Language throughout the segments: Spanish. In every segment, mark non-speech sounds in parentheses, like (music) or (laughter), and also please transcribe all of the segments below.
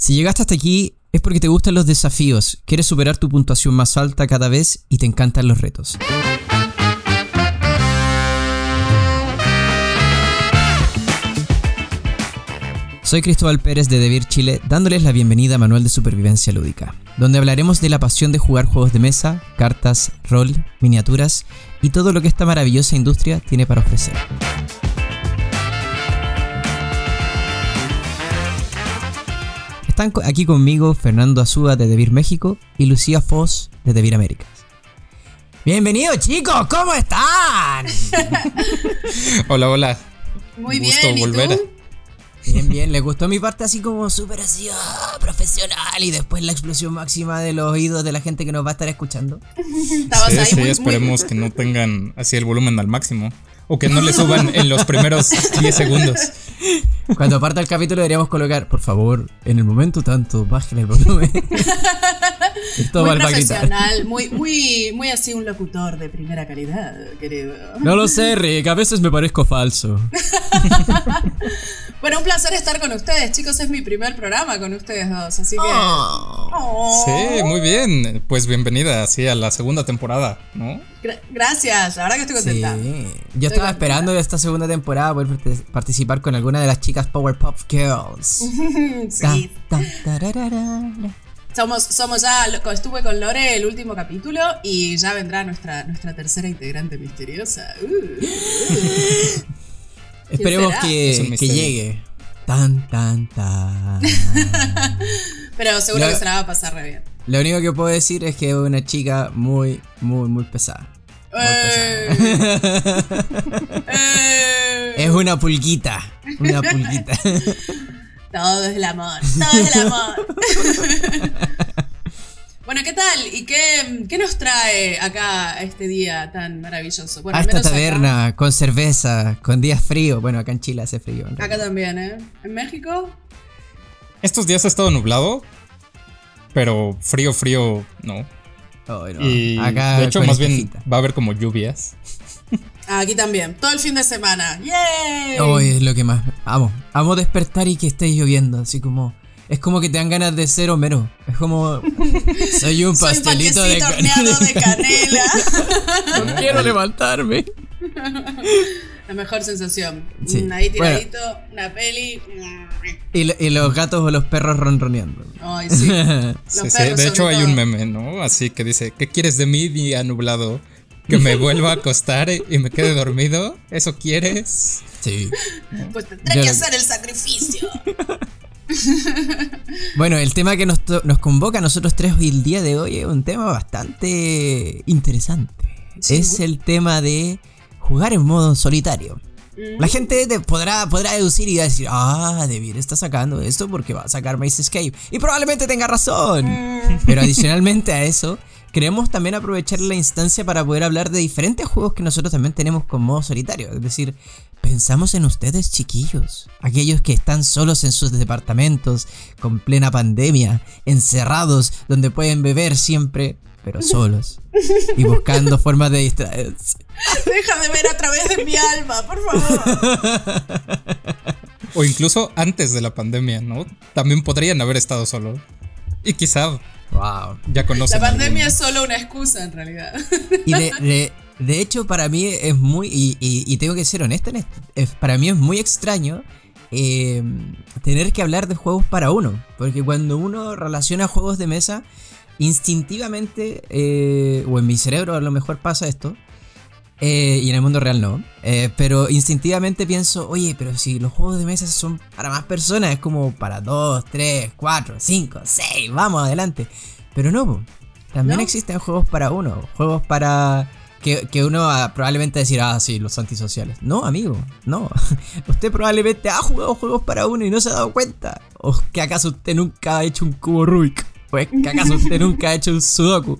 Si llegaste hasta aquí es porque te gustan los desafíos, quieres superar tu puntuación más alta cada vez y te encantan los retos. Soy Cristóbal Pérez de Devir Chile, dándoles la bienvenida a Manual de Supervivencia Lúdica, donde hablaremos de la pasión de jugar juegos de mesa, cartas, rol, miniaturas y todo lo que esta maravillosa industria tiene para ofrecer. Están aquí conmigo Fernando Azúa de Devir México y Lucía Foz de Devir Américas. Bienvenidos chicos, ¿cómo están? (laughs) Hola, hola. Muy Gusto bien, ¿y volver. tú? Bien, bien, les gustó mi parte así como súper así, ah, profesional y después la explosión máxima de los oídos de la gente que nos va a estar escuchando. (laughs) Estabas Sí, ahí sí, muy, muy- esperemos que no (laughs) tengan así el volumen al máximo. O que no le suban en los primeros 10 segundos. Cuando parta el capítulo deberíamos colocar, por favor, en el momento tanto, bájenle el volumen. (laughs) Esto muy profesional, muy, muy, muy así un locutor de primera calidad, querido. No lo sé, Rick, a veces me parezco falso. (laughs) Bueno, un placer estar con ustedes, chicos. Es mi primer programa con ustedes dos, así que. Oh. Sí, muy bien. Pues bienvenida así a la segunda temporada, ¿no? Gra- gracias, la verdad que estoy Sí, contenta. yo estaba esperando esta segunda temporada poder participar con alguna de las chicas Powerpuff Girls. (laughs) Sí. ta. Somos, somos ya, estuve con Lore el último capítulo y ya vendrá nuestra, nuestra tercera integrante misteriosa. Uh. (laughs) Esperemos será? que, que llegue. Tan, tan, tan. (laughs) Pero seguro que se la va a pasar re bien. Lo único que puedo decir es que es una chica muy, muy, muy pesada. Muy Eh, pesada. Es una pulguita. Una pulguita. (laughs) Todo es el amor, todo es el amor. (laughs) bueno, ¿qué tal? ¿Y qué, qué nos trae acá este día tan maravilloso? Bueno, A al esta acá- taberna con cerveza, con días frío. Bueno, acá en Chile hace frío. en Acá, también, ¿eh? ¿En México? Estos días ha estado nublado, pero frío, frío, no. Ay, no. Y Acá de hecho, más bien va a haber como lluvias. Aquí también. Todo el fin de semana. ¡Yay! Hoy es lo que más amo. Amo despertar y que esté lloviendo, así como es como que te dan ganas de ser Homero. Es como (laughs) soy un Soy un pastelito de panquecito horneado de canela. (laughs) No quiero levantarme. La mejor sensación. Sí. Mm, Ahí tiradito, una peli. Y, lo- y los gatos o los perros ronroneando. Ay, sí. (laughs) Los Sí, sí, perros, De hecho, hay un meme, ¿no? Así que dice: ¿Qué quieres de mí, día nublado? ¿Que me vuelva a acostar y me quede dormido? ¿Eso quieres? Sí. Pues tendré Yo que hacer el sacrificio. (laughs) Bueno, el tema que nos, nos convoca a nosotros tres hoy el día de hoy es un tema bastante interesante. Sí. Es el tema de jugar en modo solitario. Mm. La gente te podrá, podrá deducir y decir, ah, David está sacando esto porque va a sacar Maze Escape. Y probablemente tenga razón. Mm. Pero adicionalmente a eso, queremos también aprovechar la instancia para poder hablar de diferentes juegos que nosotros también tenemos con modo solitario. Es decir, pensamos en ustedes chiquillos, aquellos que están solos en sus departamentos, con plena pandemia, encerrados, donde pueden beber siempre, pero solos, y buscando (laughs) formas de distraerse. Deja de ver a través de mi alma, por favor. O incluso antes de la pandemia, ¿no? También podrían haber estado solos. Y quizá Wow. ya conocen. La pandemia es solo una excusa en realidad. Y de, (laughs) de- de hecho, para mí es muy. Y, y- y tengo que ser honesto en esto. es- para mí es muy extraño eh, tener que hablar de juegos para uno. Porque cuando uno relaciona juegos de mesa, instintivamente. eh, o en mi cerebro a lo mejor pasa esto. Eh, y en el mundo real no. eh, pero instintivamente pienso, oye, pero si los juegos de mesa son para más personas, es como para 2, 3, 4, 5, 6, vamos adelante. Pero no, también ¿No? existen juegos para uno, juegos para... Que, que uno ah, probablemente decir, ah, sí, los antisociales. No, amigo, no. (laughs) Usted probablemente ha jugado juegos para uno y no se ha dado cuenta. ¿O que acaso usted nunca ha hecho un cubo Rubik? ¿O que acaso usted (laughs) nunca ha hecho un Sudoku?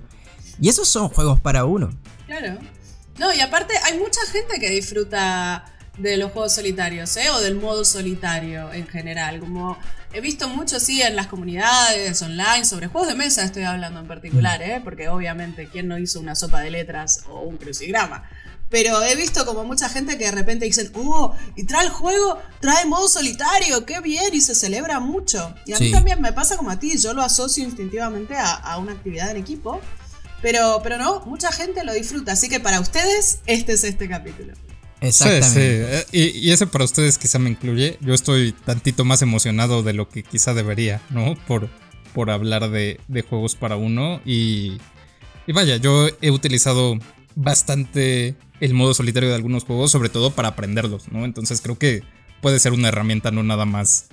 Y esos son juegos para uno. Claro. No, y aparte hay mucha gente que disfruta de los juegos solitarios, ¿eh? O del modo solitario en general. Como he visto mucho, sí, en las comunidades online, sobre juegos de mesa estoy hablando en particular, ¿eh? Porque obviamente, ¿quién no hizo una sopa de letras o un crucigrama? Pero he visto como mucha gente que de repente dicen, oh, y trae el juego, trae modo solitario, qué bien, y se celebra mucho. Y a mí también me pasa como a ti, yo lo asocio instintivamente a, a una actividad en equipo. Pero, pero no, mucha gente lo disfruta. Así que para ustedes, este es este capítulo. Exactamente. Sí, sí. eh, Y, y ese para ustedes quizá me incluye. Yo estoy tantito más emocionado de lo que quizá debería, ¿no? Por, por hablar de, de juegos para uno. Y, y vaya, yo he utilizado bastante el modo solitario de algunos juegos, sobre todo para aprenderlos, ¿no? Entonces creo que puede ser una herramienta no nada más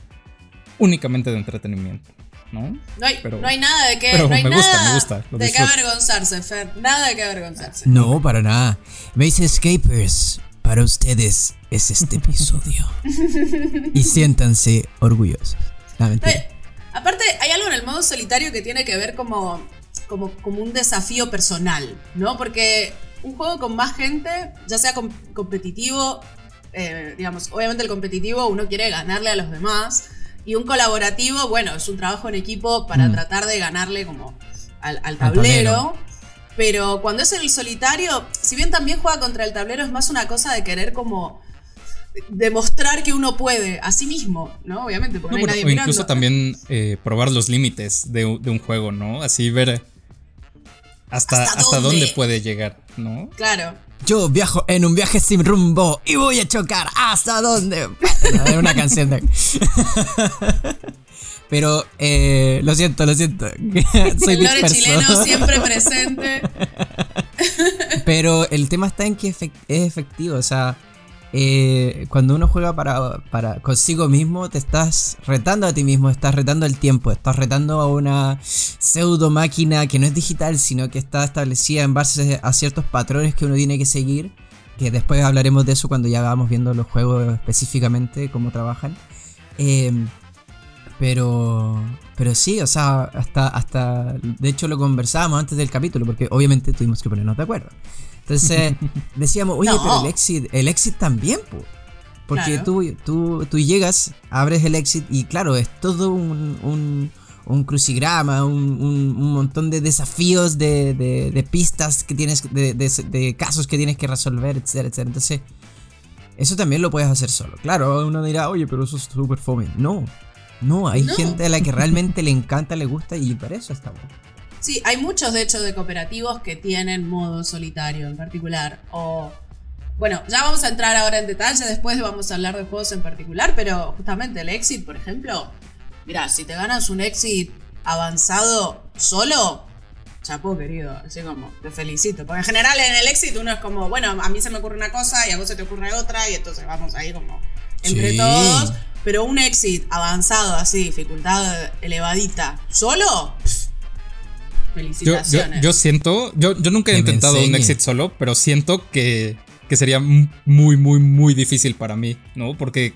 únicamente de entretenimiento, ¿no? No hay, Pero- no hay nada de que, pero no hay me gusta, nada me gusta, lo de que disfruto. avergonzarse, Fer. Nada de que avergonzarse. No, para nada. Base Escapers, para ustedes es este episodio. y siéntanse orgullosos. Mentira. Eh, aparte, hay algo en el modo solitario que tiene que ver como, como, como un desafío personal, ¿no? Porque un juego con más gente, ya sea com- competitivo, eh, digamos, obviamente el competitivo uno quiere ganarle a los demás, y un colaborativo, bueno, es un trabajo en equipo para Mm. tratar de ganarle como al, al tablero. Pero cuando es el solitario, si bien también juega contra el tablero, es más una cosa de querer como demostrar que uno puede a sí mismo, ¿no? Obviamente, porque No, no, bueno, hay nadie o incluso también eh, probar los límites de un juego, ¿no? Así ver hasta, ¿Hasta hasta, dónde? dónde puede llegar, ¿no? Claro. Yo viajo en un viaje sin rumbo y voy a chocar hasta dónde. Una canción de. (laughs) Pero eh, lo siento, lo siento. (laughs) Soy el lore chileno siempre presente. (laughs) Pero el tema está en que es efectivo. O sea, eh, cuando uno juega para, consigo mismo, te estás retando a ti mismo, estás retando el tiempo, estás retando a una pseudo máquina que no es digital, sino que está establecida en base a ciertos patrones que uno tiene que seguir. Que después hablaremos de eso cuando ya vamos viendo los juegos específicamente, cómo trabajan. Eh, pero, pero sí, o sea, hasta, hasta, de hecho lo conversábamos antes del capítulo, porque obviamente tuvimos que ponernos de acuerdo. Entonces (laughs) decíamos, oye, No. pero el exit, el exit también, po. Porque Claro. tú, tú, tú llegas, abres el exit y claro, es todo un, un, un crucigrama, un, un- montón de desafíos, de, de- de pistas que tienes, de, de- de casos que tienes que resolver, etcétera, etcétera. Entonces, eso también lo puedes hacer solo. Claro, uno dirá, oye, pero eso es súper fome. No, no, hay No. gente a la que realmente le encanta, le gusta y para eso estamos. Sí, hay muchos de hecho de cooperativos que tienen modo solitario en particular. O. Bueno, ya vamos a entrar ahora en detalle, después vamos a hablar de juegos en particular, pero justamente el exit, por ejemplo, mira, si te ganas un exit avanzado solo, chapó querido, así como, te felicito. Porque en general en el exit uno es como, bueno, a mí se me ocurre una cosa y a vos se te ocurre otra, y entonces vamos ahí como entre Sí. todos. Pero un exit avanzado, así, dificultad elevadita, solo, pff, Yo, yo, felicitaciones. yo siento, yo, yo nunca he Que intentado un exit solo, pero siento que, que sería muy, muy, muy difícil para mí, ¿no? Porque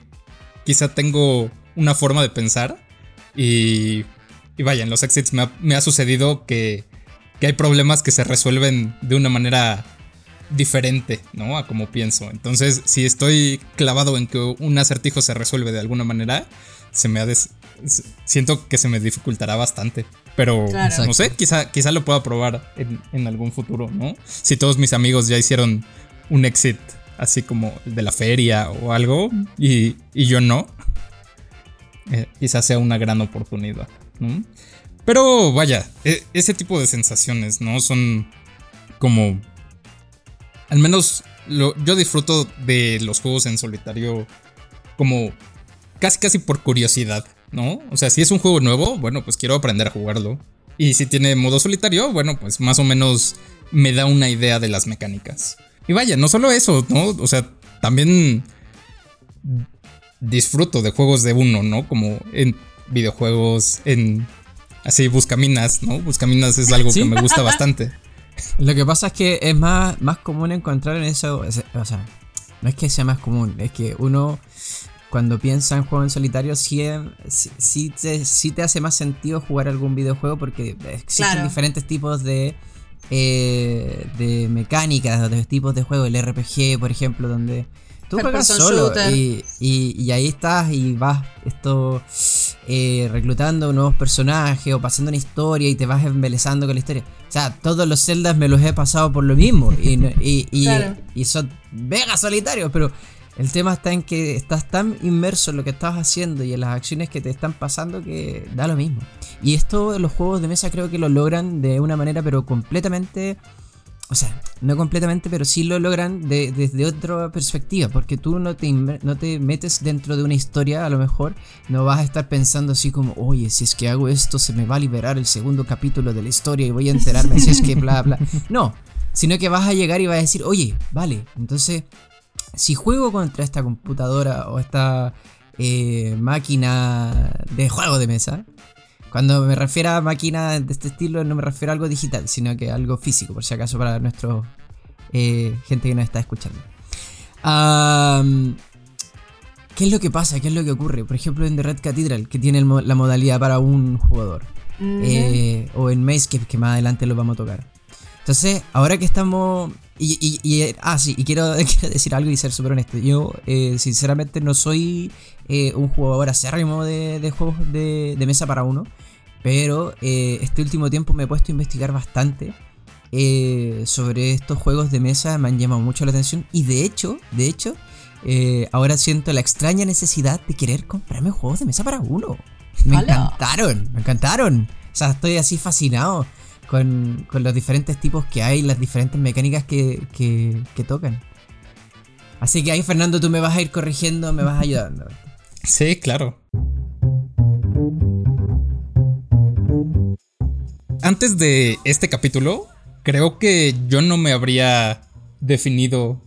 quizá tengo una forma de pensar y, y vaya, en los exits me ha, me ha sucedido que, que hay problemas que se resuelven de una manera diferente, ¿no? A como pienso. Entonces, si estoy clavado en que un acertijo se resuelve de alguna manera, se me ha des- siento que se me dificultará bastante. Pero Claro. no sé, quizá, quizá lo pueda probar en, en algún futuro, ¿no? Si todos mis amigos ya hicieron un exit así como el de la feria o algo y, y yo no, eh, quizás sea una gran oportunidad, ¿no? Pero vaya, e- ese tipo de sensaciones, ¿no? Son como... Al menos lo- yo disfruto de los juegos en solitario como casi casi por curiosidad, ¿no? O sea, si es un juego nuevo, bueno, pues quiero aprender a jugarlo. Y si tiene modo solitario, bueno, pues más o menos me da una idea de las mecánicas. Y vaya, no solo eso, ¿no? O sea, también disfruto de juegos de uno, ¿no? Como en videojuegos, en así buscaminas, ¿no? Buscaminas es algo Sí. que me gusta bastante. (laughs) Lo que pasa es que es más, más común encontrar en eso. es- O sea, no es que sea más común, es que uno cuando piensa en juego en solitario sí, sí, sí te, sí te hace más sentido jugar algún videojuego porque existen Claro. diferentes tipos de, eh, de mecánicas, de tipos de juego. El RPG, por ejemplo, donde Tú juegas solo y, y- y ahí estás y vas esto eh, reclutando nuevos personajes o pasando una historia y te vas embelezando con la historia. O sea, todos los Zeldas me los he pasado por lo mismo y, y, y- (laughs) Claro. y son mega solitarios, pero el tema está en que estás tan inmerso en lo que estás haciendo y en las acciones que te están pasando que da lo mismo. Y esto los juegos de mesa creo que lo logran de una manera pero completamente... O sea, no completamente, pero sí lo logran de- desde otra perspectiva, porque tú no te, no te metes dentro de una historia, a lo mejor no vas a estar pensando así como, oye, si es que hago esto, se me va a liberar el segundo capítulo de la historia y voy a enterarme si es que bla, bla. (laughs) No, sino que vas a llegar y vas a decir, oye, vale, entonces, si juego contra esta computadora o esta eh, máquina de juego de mesa, cuando me refiero a máquina de este estilo, no me refiero a algo digital, sino que a algo físico, por si acaso para nuestro eh, gente que nos está escuchando. ¿Qué es lo que pasa? ¿Qué es lo que ocurre? Por ejemplo, en The Red Cathedral, que tiene el la modalidad para un jugador. Eh, o en Maze, que, que más adelante lo vamos a tocar. Entonces, ahora que estamos. Y, y- y, eh, ah, sí, y quiero, (laughs) quiero decir algo y ser súper honesto. Yo, eh, sinceramente, no soy eh, un jugador acérrimo de, de juegos de, de mesa para uno. Pero eh, este último tiempo me he puesto a investigar bastante sobre estos juegos de mesa. Me han llamado mucho la atención. Y de hecho, de hecho, ahora siento la extraña necesidad de querer comprarme juegos de mesa para uno. Me encantaron, me encantaron. O sea, estoy así fascinado con, los diferentes tipos que hay, las diferentes mecánicas que, que, que tocan. Así que ahí, Fernando, tú me vas a ir corrigiendo, me vas ayudando. Sí, claro. Antes de este capítulo, creo que yo no me habría definido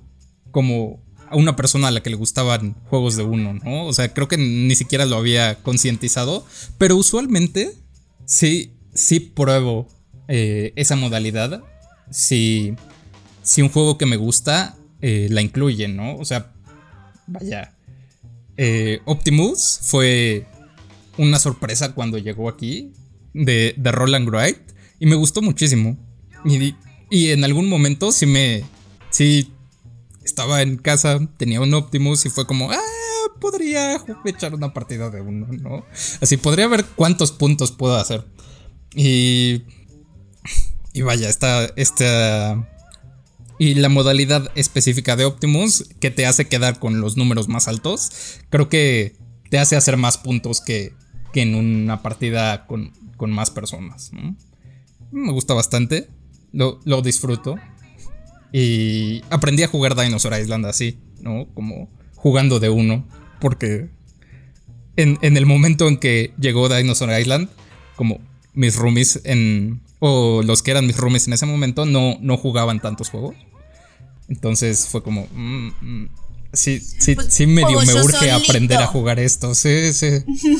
como a una persona a la que le gustaban juegos de uno, ¿no? O sea, creo que ni siquiera lo había concientizado, pero usualmente sí, sí pruebo eh, esa modalidad si, si un juego que me gusta eh, la incluye, ¿no? O sea, vaya, eh, Optimus fue una sorpresa cuando llegó aquí de, de Roll and Write y me gustó muchísimo. Y, y en algún momento sí me. Sí. Estaba en casa, tenía un Optimus y fue como. Ah, podría echar una partida de uno, ¿no? Así podría ver cuántos puntos puedo hacer. Y. Y vaya, esta. Esta. Y la modalidad específica de Optimus que te hace quedar con los números más altos, creo que te hace hacer más puntos que, que en una partida con, con más personas. Me gusta bastante, lo, lo disfruto. Y aprendí a jugar Dinosaur Island así, ¿no? Como jugando de uno, porque en, en el momento en que llegó Dinosaur Island, como mis roomies en... o los que eran mis roomies en ese momento no, no jugaban tantos juegos. Entonces fue como... mm, mm, sí, sí, Pues, sí medio me urge solito. aprender a jugar esto. Sí, sí. (laughs) Sí,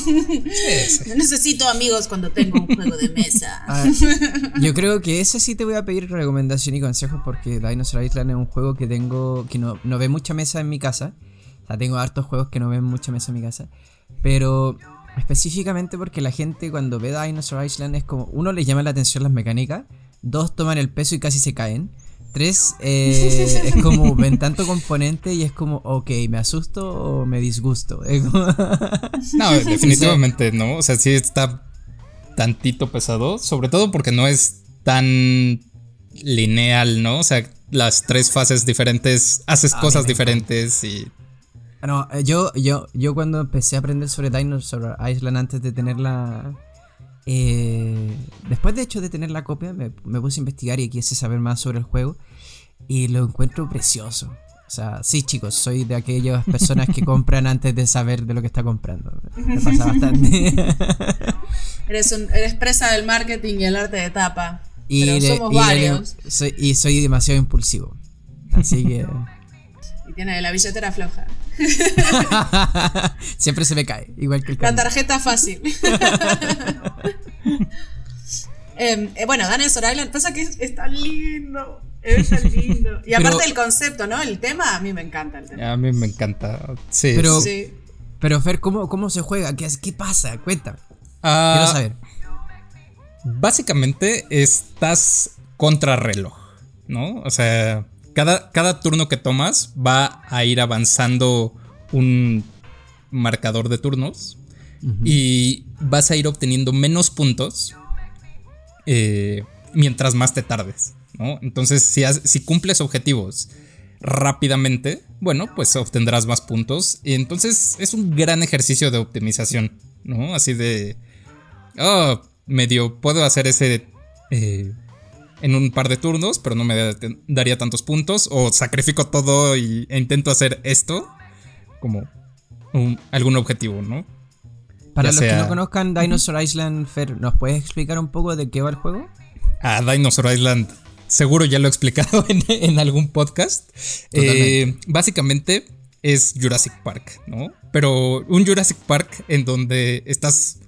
sí. No necesito amigos cuando tengo un juego de mesa. Ah, yo creo que ese sí te voy a pedir recomendación y consejos porque Dinosaur Island es un juego que tengo que no, no ve mucha mesa en mi casa. O sea, tengo hartos juegos que no ven mucha mesa en mi casa. Pero específicamente porque la gente cuando ve Dinosaur Island es como, uno les llama la atención las mecánicas, dos toman el peso y casi se caen. Tres, eh, es como (laughs) ven tanto componente y es como, ok, ¿me asusto o me disgusto? Como- (laughs) No, definitivamente no. O sea, sí está tantito pesado. Sobre todo porque no es tan lineal, ¿no? O sea, las tres fases diferentes haces A mí cosas diferentes y. No, eh, yo, yo, yo cuando empecé a aprender sobre Dinosaur Island antes de tener la... eh, después de hecho de tener la copia, me, me puse a investigar y quise saber más sobre el juego. Y lo encuentro precioso. O sea, sí chicos, soy de aquellas personas que (laughs) compran antes de saber de lo que está comprando. Me (laughs) pasa bastante. (laughs) Eres, un, eres presa del marketing y el arte de tapa. y, pero le- somos y varios. soy, y soy demasiado impulsivo. Así que... Y tiene la billetera floja. (laughs) Siempre se me cae, igual que el La tarjeta fácil. (laughs) Em, eh, bueno, Dinosaur Island, pasa que es, es tan lindo. Es tan (laughs) lindo. Y aparte Pero- el concepto, ¿no? El tema, a mí me encanta el tema. A mí me encanta. Sí. Pero- Sí. Pero Fer, ¿cómo, cómo se juega? ¿Qué, ¿Qué pasa? Cuéntame. Ah, Quiero saber. Básicamente estás contra reloj, ¿no? O sea, cada, cada turno que tomas va a ir avanzando un marcador de turnos y vas a ir obteniendo menos puntos eh, mientras más te tardes. ¿no? Entonces, si, si cumples objetivos rápidamente, bueno, pues obtendrás más puntos. Y entonces es un gran ejercicio de optimización, ¿no? Así de... Oh, medio puedo hacer ese... Eh, en un par de turnos, pero no me daría tantos puntos. O sacrifico todo y, e intento hacer esto como algún objetivo, ¿no? Para los que no conozcan Dinosaur Island, Fer, ¿nos puedes explicar un poco de qué va el juego? Ah, Dinosaur Island seguro ya lo he explicado (laughs) en, algún podcast. Eh, básicamente es Jurassic Park, ¿no? Pero un Jurassic Park en donde estás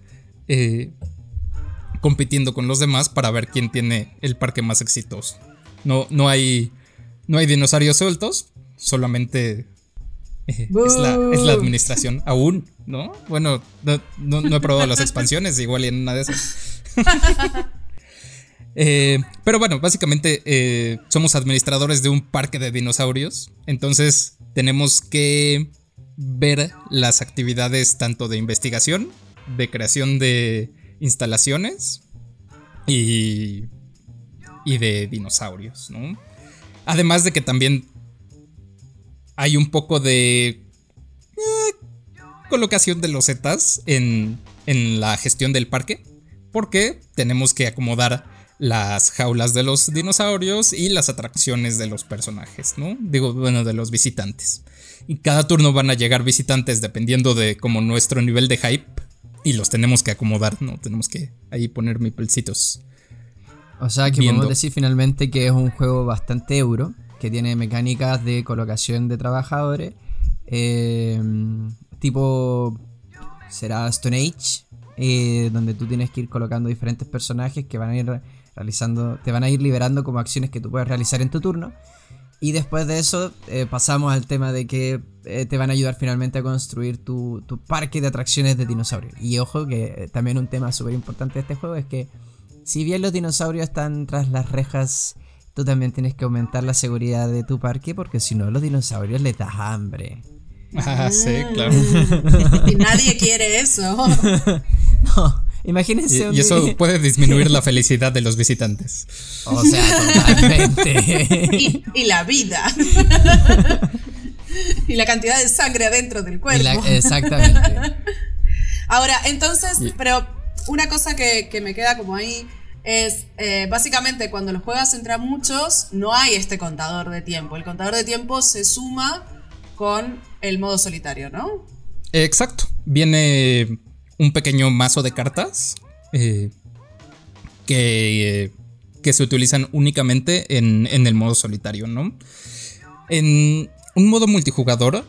eh, compitiendo con los demás para ver quién tiene el parque más exitoso. No, no, hay, no hay dinosaurios sueltos, solamente eh, es, la, administración (laughs) aún, ¿no? Bueno, no, he probado las expansiones, igual en una de esas. (laughs) Eh, pero bueno, básicamente eh, somos administradores de un parque de dinosaurios. Entonces tenemos que ver las actividades tanto de investigación, de creación de instalaciones y, y de dinosaurios, ¿no? Además de que también hay un poco de eh, colocación de losetas en, en la gestión del parque. Porque tenemos que acomodar las jaulas de los dinosaurios y las atracciones de los personajes, ¿no? Digo, bueno, de los visitantes. Y cada turno van a llegar visitantes dependiendo de como nuestro nivel de hype y los tenemos que acomodar, ¿no? Tenemos que ahí poner pelcitos. O sea que podemos decir finalmente que es un juego bastante euro, que tiene mecánicas de colocación de trabajadores, eh, tipo será Stone Age, eh, donde tú tienes que ir colocando diferentes personajes que van a ir realizando, te van a ir liberando como acciones que tú puedes realizar en tu turno. Y después de eso eh, pasamos al tema de que te van a ayudar finalmente a construir tu, parque de atracciones de dinosaurios. Y ojo que eh, también un tema súper importante de este juego es que si bien los dinosaurios están tras las rejas, tú también tienes que aumentar la seguridad de tu parque porque si no los dinosaurios les das hambre. Ah, sí, claro. (laughs) y nadie quiere eso. (laughs) no, Imagínense. Y, eso puede disminuir la felicidad de los visitantes. O sea, totalmente. (laughs) y, la vida. (laughs) y la cantidad de sangre adentro del cuerpo. exactamente. (laughs) Ahora, entonces, pero una cosa que, me queda como ahí es, eh, básicamente, cuando lo juegas entre muchos, no hay este contador de tiempo. El contador de tiempo se suma con el modo solitario, ¿no? Exacto. Viene un pequeño mazo de cartas eh, que, que, se utilizan únicamente en, el modo solitario, ¿no? En un modo multijugador,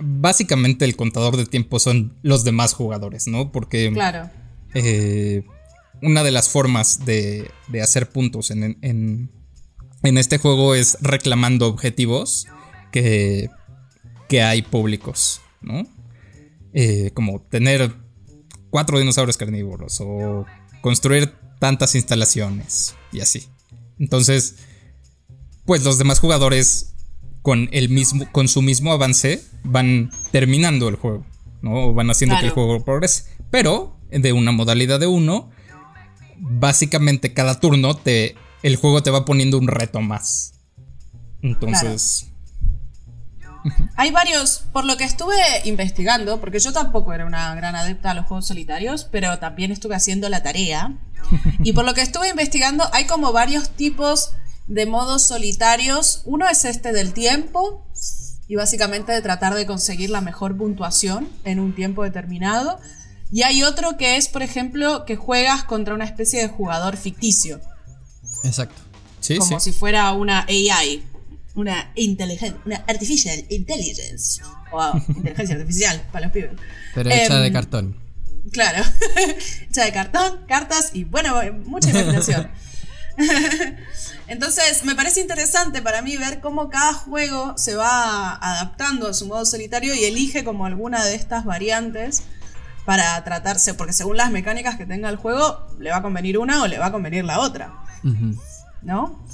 básicamente el contador de tiempo son los demás jugadores, ¿no? Porque claro. Eh, una de las formas de, de hacer puntos en, en, en, este juego es reclamando objetivos que, que hay públicos, ¿no? Eh, como tener cuatro dinosaurios carnívoros o construir tantas instalaciones y así. Entonces, pues los demás jugadores con el mismo con su mismo avance van terminando el juego, ¿no? Van haciendo que el juego progrese, pero de una modalidad de uno, básicamente cada turno te el juego te va poniendo un reto más. Entonces, hay varios, por lo que estuve investigando, porque yo tampoco era una gran adepta a los juegos solitarios, pero también estuve haciendo la tarea. Y por lo que estuve investigando, hay como varios tipos de modos solitarios. Uno es este del tiempo, y básicamente de tratar de conseguir la mejor puntuación en un tiempo determinado. Y hay otro que es, por ejemplo, que juegas contra una especie de jugador ficticio. Exacto. Sí, como si fuera una AI una inteligencia, una artificial intelligence, o inteligencia artificial para los pibes. Pero hecha de em, cartón. Claro, (laughs) hecha de cartón, cartas y bueno, mucha imaginación. (laughs) (laughs) Entonces, me parece interesante para mí ver cómo cada juego se va adaptando a su modo solitario y elige como alguna de estas variantes para tratarse, porque según las mecánicas que tenga el juego, le va a convenir una o le va a convenir la otra. ¿No?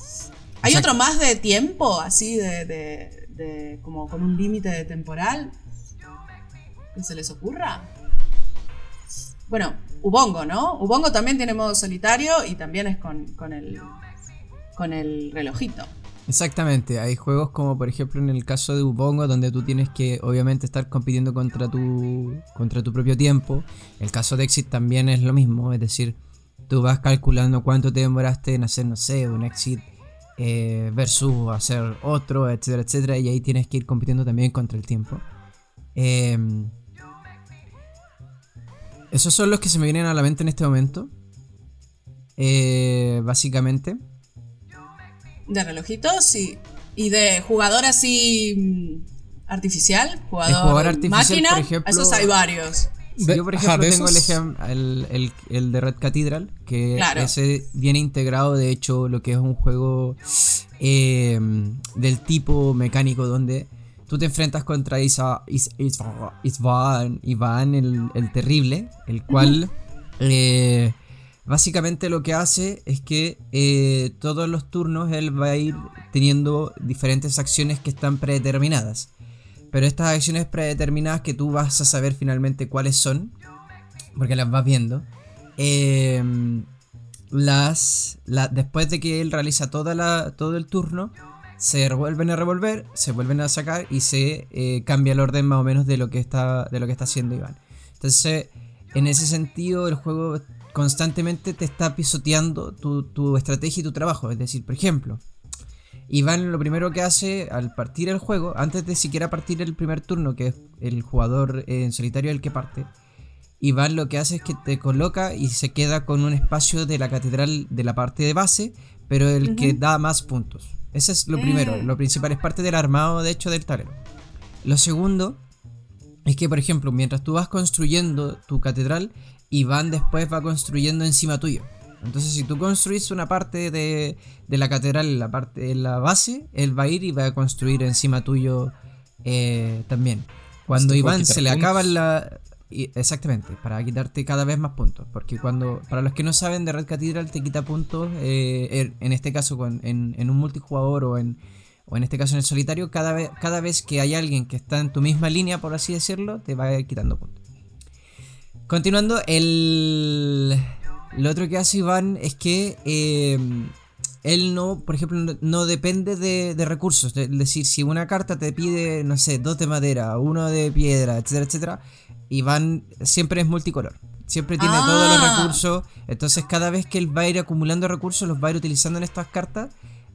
¿Hay otro más de tiempo, así, de, de, de como con un límite temporal? ¿Que se les ocurra? Bueno, Ubongo, ¿no? Ubongo también tiene modo solitario y también es con, con el, con el relojito. Exactamente, hay juegos como por ejemplo en el caso de Ubongo donde tú tienes que obviamente estar compitiendo contra tu contra tu propio tiempo. El caso de Exit también es lo mismo, es decir, tú vas calculando cuánto te demoraste en hacer, no sé, un Exit eh, versus hacer otro, etcétera, etcétera, y ahí tienes que ir compitiendo también contra el tiempo. Em, esos son los que se me vienen a la mente en este momento. Eh, básicamente. De relojitos, sí. Y de jugador así mm, artificial, jugador, jugador artificial, máquina, por ejemplo, esos hay varios. Yo, por ejemplo, tengo el, el- el de Red Cathedral, que Claro. ese viene integrado, de hecho, lo que es un juego eh, del tipo mecánico donde tú te enfrentas contra Isa, Is- Isva- Isvan, Iván el, el terrible, el cual eh, básicamente lo que hace es que eh, todos los turnos él va a ir teniendo diferentes acciones que están predeterminadas. Pero estas acciones predeterminadas que tú vas a saber finalmente cuáles son, porque las vas viendo, eh, las, la- después de que él realiza toda la, todo el turno, se vuelven a revolver, se vuelven a sacar y se eh, cambia el orden más o menos de lo que está, de lo que está haciendo Iván. Entonces, en ese sentido, el juego constantemente te está pisoteando tu, tu estrategia y tu trabajo. Es decir, por ejemplo, Iván lo primero que hace al partir el juego, antes de siquiera partir el primer turno, que es el jugador eh, en solitario el que parte, Iván lo que hace es que te coloca y se queda con un espacio de la catedral de la parte de base, pero el que da más puntos. Ese es lo primero, Mm. lo principal es parte del armado de hecho del tablero. Lo segundo es que, por ejemplo, mientras tú vas construyendo tu catedral, Iván después va construyendo encima tuyo. Entonces, si tú construís una parte de, de la catedral en la parte de la base, él va a ir y va a construir encima tuyo eh, también. Cuando puede Iván se le puntos. acaba la. Exactamente, para quitarte cada vez más puntos. Porque cuando. Para los que no saben, de Red Cathedral te quita puntos. eh, er- en este caso, en, un multijugador o en. O en este caso en el solitario, cada vez, cada vez que hay alguien que está en tu misma línea, por así decirlo, te va a ir quitando puntos. Continuando, el. Lo otro que hace Iván es que eh, él no, por ejemplo, no, depende de, de recursos. Es decir, si una carta te pide, no sé, dos de madera, uno de piedra, etcétera, etcétera, Iván siempre es multicolor. Siempre tiene todos los Ah. recursos. Entonces, cada vez que él va a ir acumulando recursos, los va a ir utilizando en estas cartas.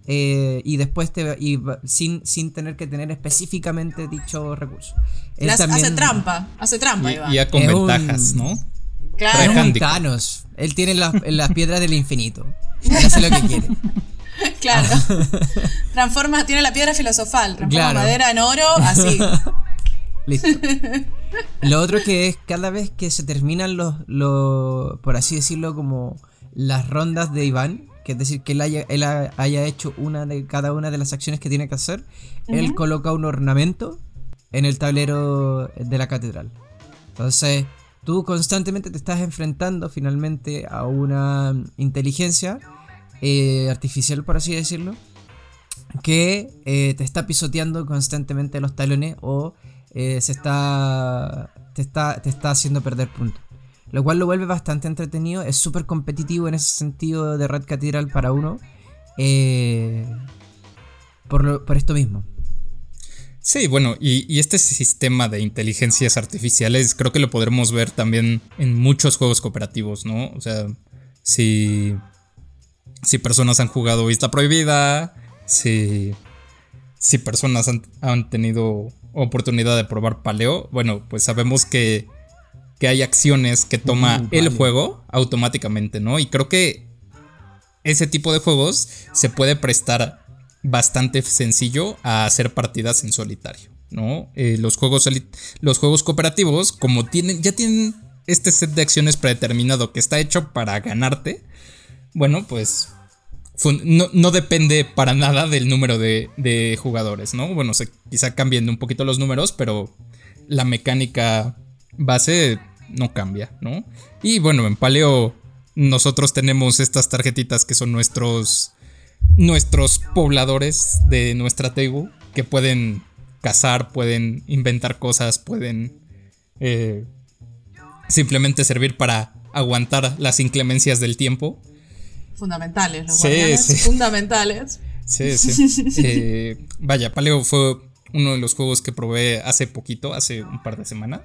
eh, y después te y sin, sin tener que tener específicamente dicho recurso. Él Las- Hace trampa, hace trampa, Y, Iván. y ya con Es un- ventajas, ¿no? claro. Es un. Thanos. Él tiene las, las piedras del infinito. (laughs) Y hace lo que quiere. Claro. (laughs) Transforma, tiene la piedra filosofal, transforma Claro. madera en oro, así. (laughs) Listo. Lo otro que es cada vez que se terminan los, los por así decirlo, como las rondas de Iván, que es decir, que él haya, él ha- haya hecho una de cada una de las acciones que tiene que hacer, él coloca un ornamento en el tablero de la catedral. Entonces, tú constantemente te estás enfrentando finalmente a una inteligencia eh, artificial, por así decirlo, que eh, te está pisoteando constantemente los talones o eh, se está te, está te está haciendo perder puntos. Lo cual lo vuelve bastante entretenido, es súper competitivo en ese sentido de Red Cathedral para uno. eh, por, por esto mismo. Sí, bueno, y, este sistema de inteligencias artificiales creo que lo podremos ver también en muchos juegos cooperativos, ¿no? O sea, si, si personas han jugado Isla Prohibida, si, si personas han, han tenido oportunidad de probar Paleo, bueno, pues sabemos que, que hay acciones que toma Uh, el juego automáticamente, ¿no? Y creo que ese tipo de juegos se puede prestar bastante sencillo a hacer partidas en solitario, ¿no? Eh, los, juegos los juegos cooperativos, como tienen, ya tienen este set de acciones predeterminado que está hecho para ganarte, bueno, pues no, no depende para nada del número de, de jugadores, ¿no? Bueno, se, quizá cambien un poquito los números, pero la mecánica base no cambia, ¿no? Y bueno, en Paleo nosotros tenemos estas tarjetitas que son nuestros nuestros pobladores de nuestra tribu que pueden cazar, pueden inventar cosas, pueden eh, simplemente servir para aguantar las inclemencias del tiempo. Fundamentales, los sí, fundamentales. Sí, sí. (laughs) Eh, vaya, Paleo fue uno de los juegos que probé hace poquito, hace un par de semanas.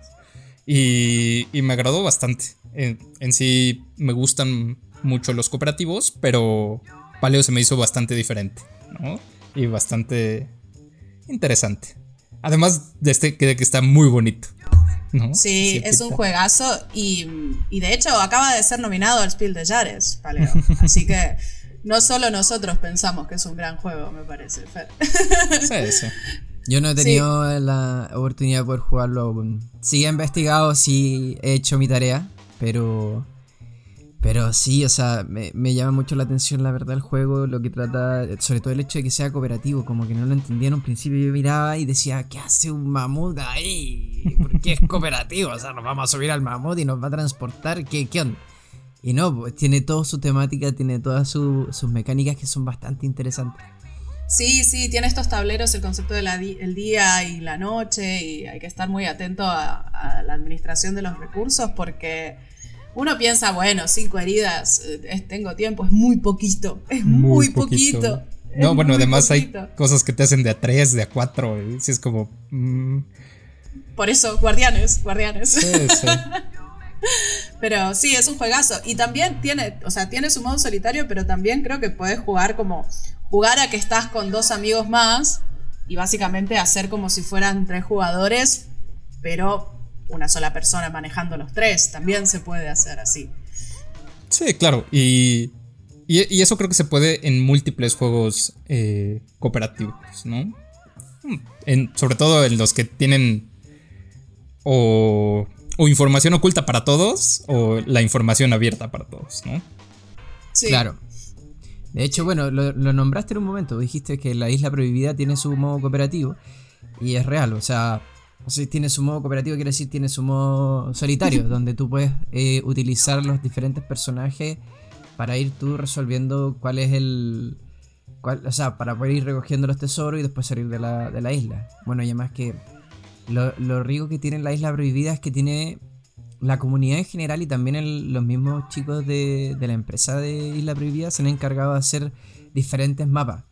Y, me agradó bastante. En, en, sí me gustan mucho los cooperativos, pero Paleo se me hizo bastante diferente, ¿no? Y bastante interesante. Además de este que está muy bonito. ¿No? Sí, es un juegazo y, de hecho acaba de ser nominado al Spiel de Jares, Paleo. Así que no solo nosotros pensamos que es un gran juego, me parece, Sí, sí. Yo no he tenido la oportunidad de poder jugarlo aún. Sí he investigado, sí he hecho mi tarea, pero pero sí, o sea, me, llama mucho la atención la verdad el juego, lo que trata, sobre todo el hecho de que sea cooperativo, como que no lo entendía en un principio, yo miraba y decía, ¿qué hace un mamut ahí? ¿Por qué es cooperativo? O sea, nos vamos a subir al mamut y nos va a transportar, ¿qué, qué onda? Y no, pues tiene toda su temática, tiene todas sus mecánicas que son bastante interesantes. Sí, sí, tiene estos tableros, el concepto del día y la noche, y hay que estar muy atento a la administración de los recursos porque uno piensa, bueno, cinco heridas, eh, tengo tiempo, es muy poquito, es muy, poquito. No, bueno, además hay cosas que te hacen de a tres, de a cuatro, y si es como... Mm. Por eso, guardianes, guardianes. Sí, sí. (laughs) pero sí, es un juegazo. Y también tiene, o sea, tiene su modo solitario, pero también creo que puedes jugar como, jugar a que estás con dos amigos más y básicamente hacer como si fueran tres jugadores, pero una sola persona manejando los tres. También se puede hacer así. Sí, claro. Y, y, eso creo que se puede en múltiples juegos eh, cooperativos, ¿no? En, sobre todo en los que tienen o, o, información oculta para todos o la información abierta para todos, ¿no? Sí. Claro. De hecho, bueno, lo, lo, nombraste en un momento. Dijiste que la isla prohibida tiene su modo cooperativo. Y es real, o sea, si tiene su modo cooperativo, quiere decir tiene su modo solitario, (laughs) donde tú puedes eh, utilizar los diferentes personajes para ir tú resolviendo cuál es el... o sea, para poder ir recogiendo los tesoros y después salir de la, isla. Bueno, y además que lo, rico que tiene la isla prohibida es que tiene la comunidad en general y también los mismos chicos de, de la empresa de Isla Prohibida se han encargado de hacer diferentes mapas.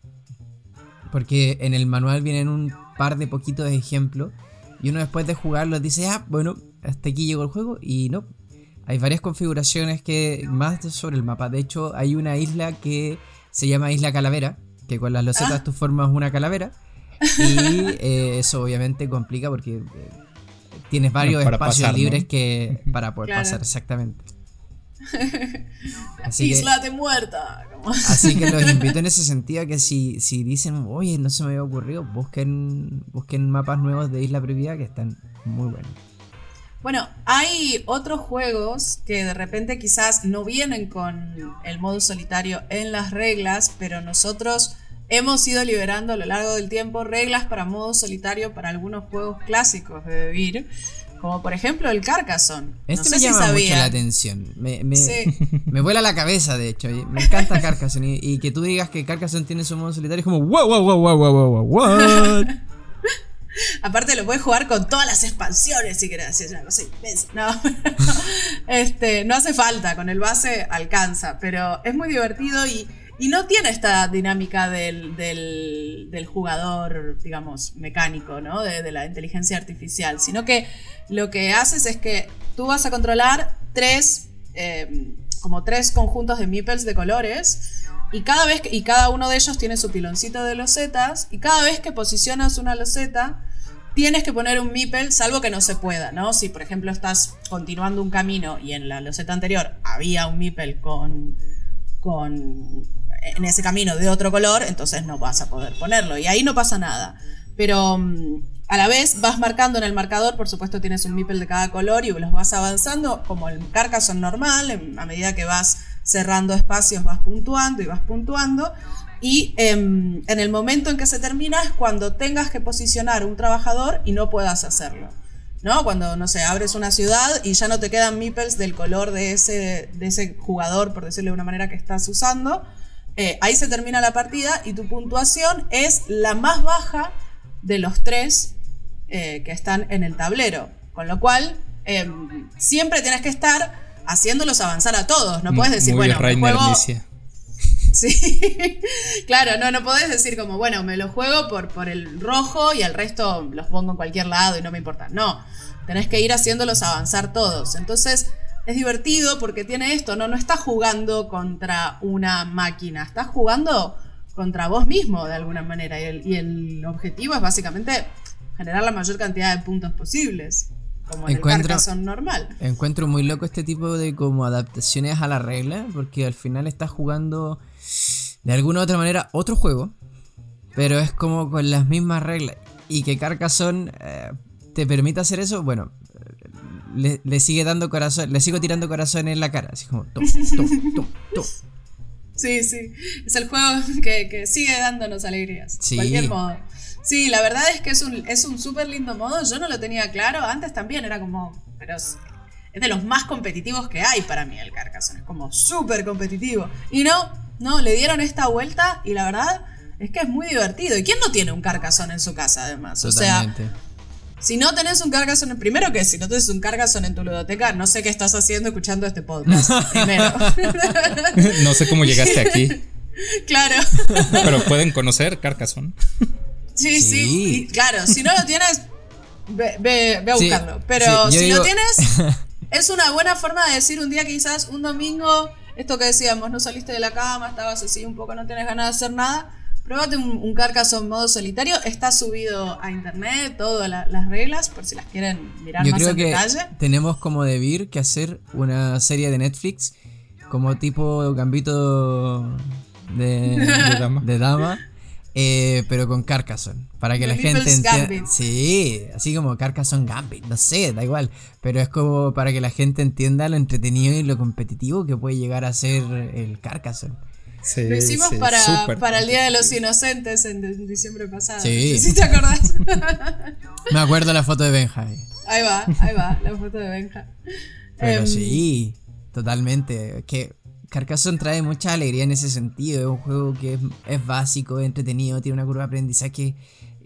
Porque en el manual vienen un par de poquitos ejemplos y uno después de jugarlo dice, ah, bueno, hasta aquí llegó el juego. Y no, hay varias configuraciones que más sobre el mapa. De hecho, hay una isla que se llama Isla Calavera, que con las losetas ah. tú formas una calavera. Y eh, eso obviamente complica porque eh, tienes varios espacios libres que para poder pasar exactamente. (laughs) Isla de muerta. (laughs) Así que los invito en ese sentido que si, si dicen, oye, no se me había ocurrido, busquen, busquen mapas nuevos de Isla Prohibida que están muy buenos. Bueno, hay otros juegos que de repente quizás no vienen con el modo solitario en las reglas, pero nosotros hemos ido liberando a lo largo del tiempo reglas para modo solitario para algunos juegos clásicos de Vivir. Como por ejemplo el Carcassonne. Este me llama mucho la atención. Me, (laughs) me, vuela la cabeza, de hecho. Me encanta Carcassonne. Y, que tú digas que Carcassonne tiene su modo solitario es como wow, wow, wow, wow, wow, wow, wow. (laughs) Aparte lo puedes jugar con todas las expansiones si querés. Es una cosa No, (laughs) este, no hace falta, con el base alcanza. Pero es muy divertido y y no tiene esta dinámica del, del, jugador, digamos, mecánico, ¿no? De, la inteligencia artificial, sino que lo que haces es que tú vas a controlar tres, em, como tres conjuntos de meeples de colores, y cada vez y cada uno de ellos tiene su piloncito de losetas, y cada vez que posicionas una loseta, tienes que poner un meeple, salvo que no se pueda, ¿no? Si por ejemplo estás continuando un camino y en la loseta anterior había un meeple con con en ese camino de otro color, entonces no vas a poder ponerlo. Y ahí no pasa nada. Pero mm, a la vez vas marcando en el marcador, por supuesto tienes un meeple de cada color y los vas avanzando como el Carcassonne normal, a medida que vas cerrando espacios vas puntuando y vas puntuando. Y em, en el momento en que se termina es cuando tengas que posicionar un trabajador y no puedas hacerlo. ¿no? Cuando, no sé, abres una ciudad y ya no te quedan meeples del color de ese, de ese jugador, por decirlo de una manera, que estás usando, eh, ahí se termina la partida y tu puntuación es la más baja de los tres eh, que están en el tablero. Con lo cual, em, siempre tienes que estar haciéndolos avanzar a todos. No puedes decir, Muy bueno, me juego... (laughs) Sí, claro, no, no podés decir como, bueno, me lo juego por, por el rojo y el resto los pongo en cualquier lado y no me importa. No, tenés que ir haciéndolos avanzar todos. Entonces, es divertido porque tiene esto, no, no estás jugando contra una máquina, estás jugando contra vos mismo de alguna manera. Y el, y el objetivo es básicamente generar la mayor cantidad de puntos posibles. Como en Encuentro- el normal. Encuentro muy loco este tipo de como adaptaciones a la regla, porque al final estás jugando de alguna u otra manera otro juego, pero es como con las mismas reglas. Y que Carcassonne eh, te permite hacer eso, bueno, le, le sigue dando corazón, le sigo tirando corazón en la cara, así como tum, tum, tum, tum. Sí, sí. Es el juego que, que sigue dándonos alegrías. Sí. Cualquier modo. Sí, la verdad es que es un es un súper lindo modo. Yo no lo tenía claro. Antes también era como. Pero es, es de los más competitivos que hay para mí el Carcassonne. Es como súper competitivo. Y no, no, le dieron esta vuelta y la verdad es que es muy divertido. ¿Y quién no tiene un Carcassonne en su casa además? O sea. Si no tenés un Carcassonne, primero que si no tenés un Carcassonne en tu ludoteca, no sé qué estás haciendo escuchando este podcast. (laughs) Primero. (laughs) No sé cómo llegaste aquí, (laughs) claro. pero pueden conocer Carcassonne. Sí, sí, Sí. y claro, si no lo tienes, ve, ve- ve a Sí, buscarlo. Pero sí, si digo- lo tienes, es una buena forma de decir un día quizás, un domingo, esto que decíamos, no saliste de la cama, estabas así un poco, no tienes ganas de hacer nada. Pruébate un, un Carcassonne modo solitario, está subido a internet, todas la- las reglas, por si las quieren mirar Yo más creo en que detalle. tenemos como debir que hacer una serie de Netflix como tipo Gambito de, (laughs) De dama. de dama, eh, pero con Carcassonne. Para que The la gente entienda. Sí, así como Carcassonne Gambit, no sé, da igual. Pero es como para que la gente entienda lo entretenido y lo competitivo que puede llegar a ser el Carcassonne. Sí, Lo hicimos sí, para, para el Día de los Inocentes en, diciembre pasado. Sí. Te acordás. (laughs) Me acuerdo la foto de Benja. ahí va, ahí va, la foto de Benja. Pero Em, sí, totalmente. Que Carcassonne trae mucha alegría en ese sentido. Es un juego que es, es básico, es entretenido, tiene una curva de aprendizaje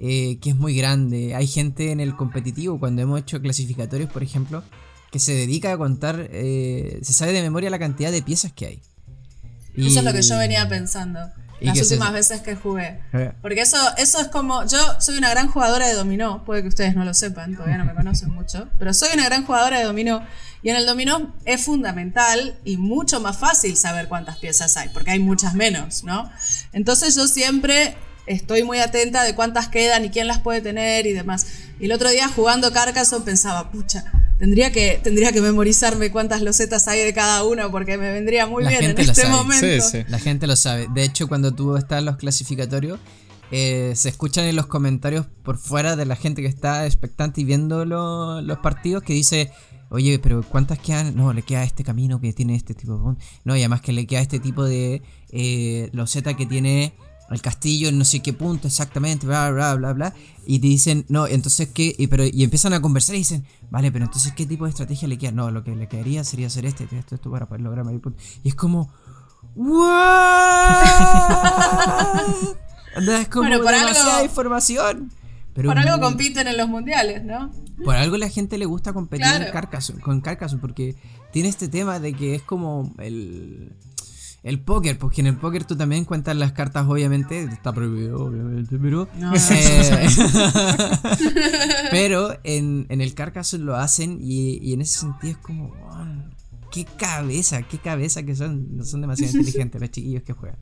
eh, que es muy grande. Hay gente en el competitivo, cuando hemos hecho clasificatorios, por ejemplo, que se dedica a contar, eh, se sabe de memoria la cantidad de piezas que hay. Eso es lo que yo venía pensando ¿Y las es últimas veces que jugué. Eh. Porque eso, eso es como. Yo soy una gran jugadora de dominó. Puede que ustedes no lo sepan, todavía no me conocen mucho. Pero soy una gran jugadora de dominó. Y en el dominó es fundamental y mucho más fácil saber cuántas piezas hay, porque hay muchas menos, ¿no? Entonces yo siempre estoy muy atenta de cuántas quedan y quién las puede tener y demás. Y el otro día jugando Carcassonne pensaba, pucha, tendría que, tendría que memorizarme cuántas losetas hay de cada uno porque me vendría muy La bien en gente lo este sabe. momento. Sí, sí. La gente lo sabe. De hecho, cuando tú estás en los clasificatorios, eh, se escuchan en los comentarios por fuera de la gente que está expectante y viendo lo- los partidos que dice, oye, pero ¿cuántas quedan? No, le queda este camino que tiene este tipo de... No, y además que le queda este tipo de eh, loseta que tiene el castillo en no sé qué punto exactamente, bla, bla, bla, bla. Y te dicen, no, entonces qué... Y, pero, y empiezan a conversar y dicen, vale, pero entonces ¿qué tipo de estrategia le queda? No, lo que le quedaría sería hacer este, esto, esto para poder lograr mayor punto. Y es como... ¿What? (laughs) Es como Bueno, por demasiada algo- información. Pero Por algo muy- compiten en los mundiales, ¿no? por algo la gente le gusta competir Claro. en Carcassonne- con Carcassonne porque tiene este tema de que es como el el póker, porque en el póker tú también cuentas las cartas, obviamente, está prohibido, obviamente, pero No, eh, (laughs) (laughs) pero en, en el Carcassonne lo hacen y, y en ese sentido es como "Wow, qué cabeza, qué cabeza que son, no son demasiado inteligentes los chiquillos que juegan.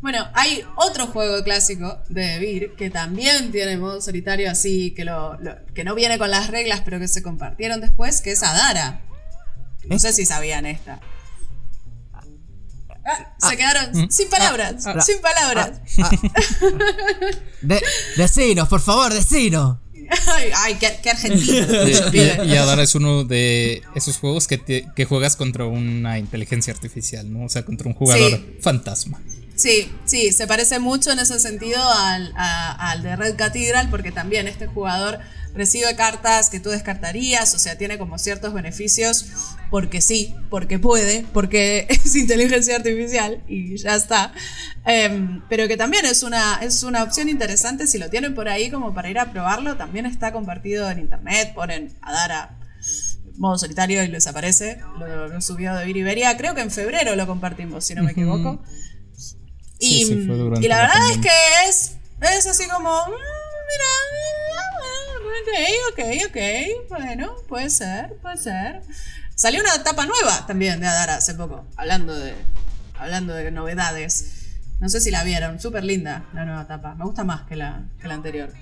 Bueno, hay otro juego clásico de Vir que también tiene modo solitario así, que, lo, lo- que no viene con las reglas, pero que se compartieron después, que es Adara. No ¿Eh? sé si sabían esta. Ah, se quedaron Mm. sin palabras, ah, sin palabras. De, decinos, por favor, decinos. Ay, ay, qué, qué argentino. (laughs) Y, y- y Adara es uno de esos juegos que, te- que juegas contra una inteligencia artificial, ¿no? O sea, contra un jugador Sí. fantasma. Sí, sí, se parece mucho en ese sentido al, a- al de Red Cathedral, porque también este jugador recibe cartas que tú descartarías, o sea, tiene como ciertos beneficios porque sí, porque puede, porque (laughs) es inteligencia artificial y ya está. Em, pero que también es una, es una opción interesante si lo tienen por ahí como para ir a probarlo. También está compartido en internet, ponen a Dara modo solitario y les aparece. Lo, subió de Viriberia, creo que en febrero lo compartimos, si no me equivoco. Y, y la verdad es que es, es así como, mm, mira, ok, ok, ok, bueno, puede ser, puede ser. Salió una etapa nueva también de Adara hace poco, hablando de, hablando de novedades. No sé si la vieron, súper linda la nueva etapa. Me gusta más que la, que la anterior.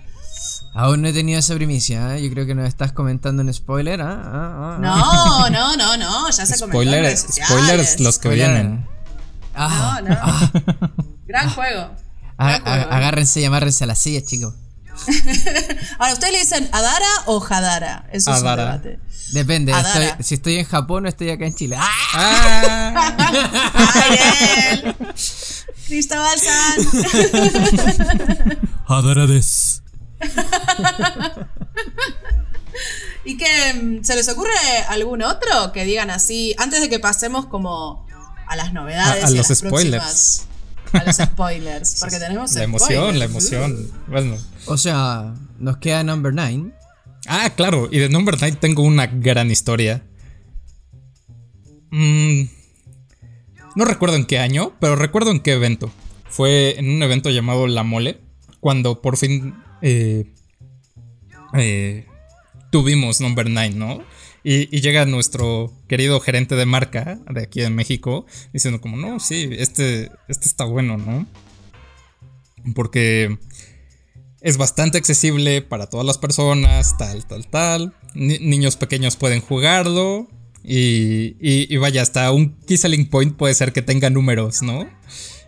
Aún no he tenido esa primicia, ¿eh? yo creo que nos estás comentando un spoiler. ¿ah? Ah, ah, no, no, no, no, ya se comentó. spoilers los que vienen. no, no. Gran juego. Agárrense y amárrense a las sillas, chicos. Ahora, ¿ustedes le dicen Adara o Hadara? Eso es un debate. Depende, si estoy en Japón o estoy acá en Chile. ¡Ah! (laughs) ¡Ay, Cristóbal San. Hadara (laughs) des. ¿Y que mm, se les ocurre algún otro que digan así antes de que pasemos como a las novedades? A, los spoilers. (laughs) a los spoilers. Porque tenemos la emoción, la emoción. Bueno. O sea, nos queda Number 9. Ah, claro, y de Number 9 tengo una gran historia. Mm, no recuerdo en qué año, pero recuerdo en qué evento. Fue en un evento llamado La Mole, cuando por fin eh, eh, tuvimos Number 9, ¿no? Y, llega nuestro querido gerente de marca de aquí en México diciendo como, no, sí, este, este está bueno, ¿no? Porque es bastante accesible para todas las personas, tal, tal, tal. niños pequeños pueden jugarlo. Y, y, vaya, hasta un key point puede ser que tenga números, ¿no?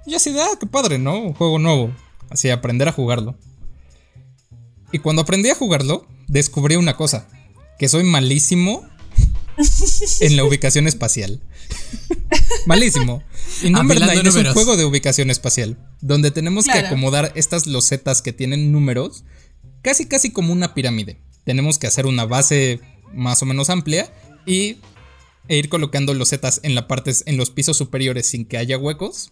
Y así de, ah, qué padre, ¿no? Un juego nuevo. Así, aprender a jugarlo. Y cuando aprendí a jugarlo, descubrí una cosa, que soy malísimo (laughs) en la ubicación espacial. (laughs) malísimo. Y 9 es un juego de ubicación espacial, donde tenemos que acomodar estas losetas que tienen números, casi casi como una pirámide. Tenemos que hacer una base más o menos amplia y e ir colocando losetas en la partes en los pisos superiores sin que haya huecos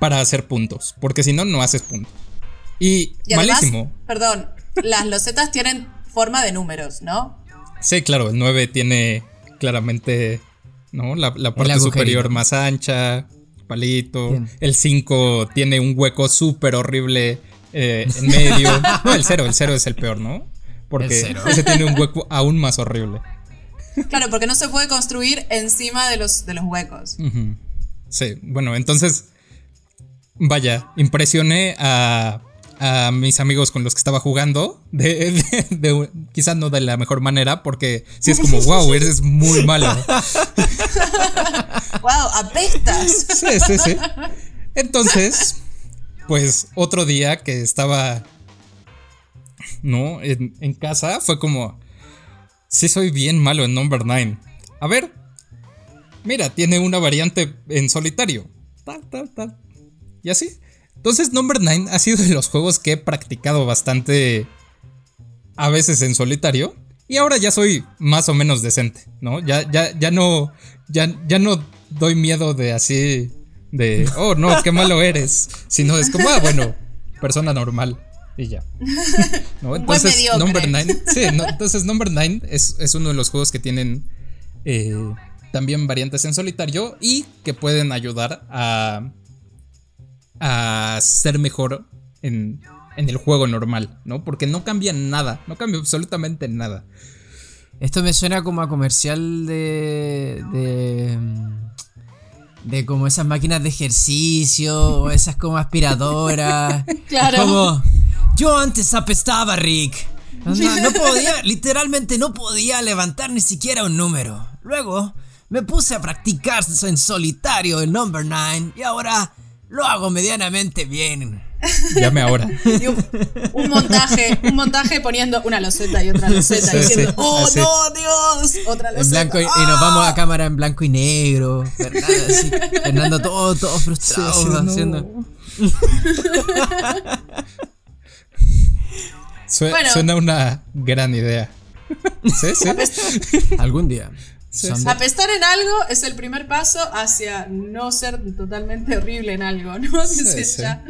para hacer puntos, porque si no no haces puntos. Y, malísimo. Perdón, las losetas tienen forma de números, ¿no? Sí, claro, el 9 tiene claramente ¿no? la, parte superior más ancha, palito. El 5 tiene un hueco súper horrible eh, en medio. (laughs) no, el 0, el 0 es el peor, ¿no? Porque ese tiene un hueco aún más horrible. Claro, porque no se puede construir encima de los, de los huecos. Sí, bueno, entonces, vaya, impresioné a a mis amigos con los que estaba jugando, de, quizás no de la mejor manera, porque si es como, wow, (laughs) eres muy malo. (laughs) wow, apestas. Sí, sí, sí. Entonces, pues otro día que estaba, ¿no? En, en casa, fue como, sí soy bien malo en Number 9. A ver, mira, tiene una variante en solitario. Tal, tal, tal. Y así. Entonces, Number 9 ha sido de los juegos que he practicado bastante a veces en solitario. Y ahora ya soy más o menos decente, ¿no? Ya, ya, ya no. Ya, ya no doy miedo de así. De. Oh, no, qué malo eres. Sino es como, ah, bueno, persona normal. Y ya. (laughs) ¿No? Entonces, Number 9. Sí, entonces Number 9 es, es, uno de los juegos que tienen eh, también variantes en solitario y que pueden ayudar a a ser mejor en, el juego normal, ¿no? Porque no cambia nada, no cambia absolutamente nada. Esto me suena como a comercial de. de. de como esas máquinas de ejercicio, o esas como aspiradoras. (laughs) claro. Como. Yo antes apestaba, Rick. No, no podía, (laughs) literalmente no podía levantar ni siquiera un número. Luego me puse a practicar en solitario el number 9 y ahora lo hago medianamente bien. (laughs) Llame ahora. Un, montaje, un montaje poniendo una loseta y otra loseta diciendo, oh no, Dios, otra loseta. En blanco y, nos vamos a ¡Ah! cámara en blanco y negro. Fernando, todo, todo frustrado haciendo. (laughs) Bueno. Suena una gran idea. Sí, sí. Algún día. Sí. Apestar en algo es el primer paso hacia no ser totalmente horrible en algo, ¿no? (laughs) Sí, ya.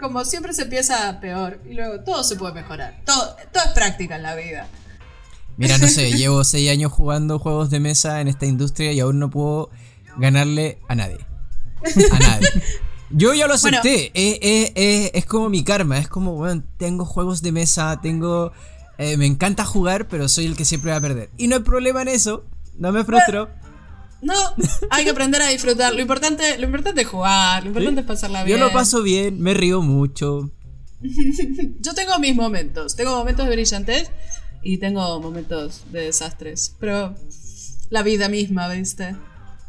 Como siempre se empieza peor y luego todo se puede mejorar. Todo, todo es práctica en la vida. Mira, no sé, (laughs) llevo seis años jugando juegos de mesa en esta industria y aún no puedo ganarle a nadie. A nadie. Yo ya lo Bueno. acepté. Eh, eh, eh, es como mi karma. Es como, bueno, tengo juegos de mesa, tengo. Eh, me encanta jugar, pero soy el que siempre va a perder. Y no hay problema en eso. No me frustro. No, hay que aprender a disfrutar. Lo importante, lo importante es jugar, lo importante es pasarla Yo bien. lo paso bien, me río mucho. (laughs) Yo tengo mis momentos. Tengo momentos de brillantez y tengo momentos de desastres. Pero la vida misma, ¿viste?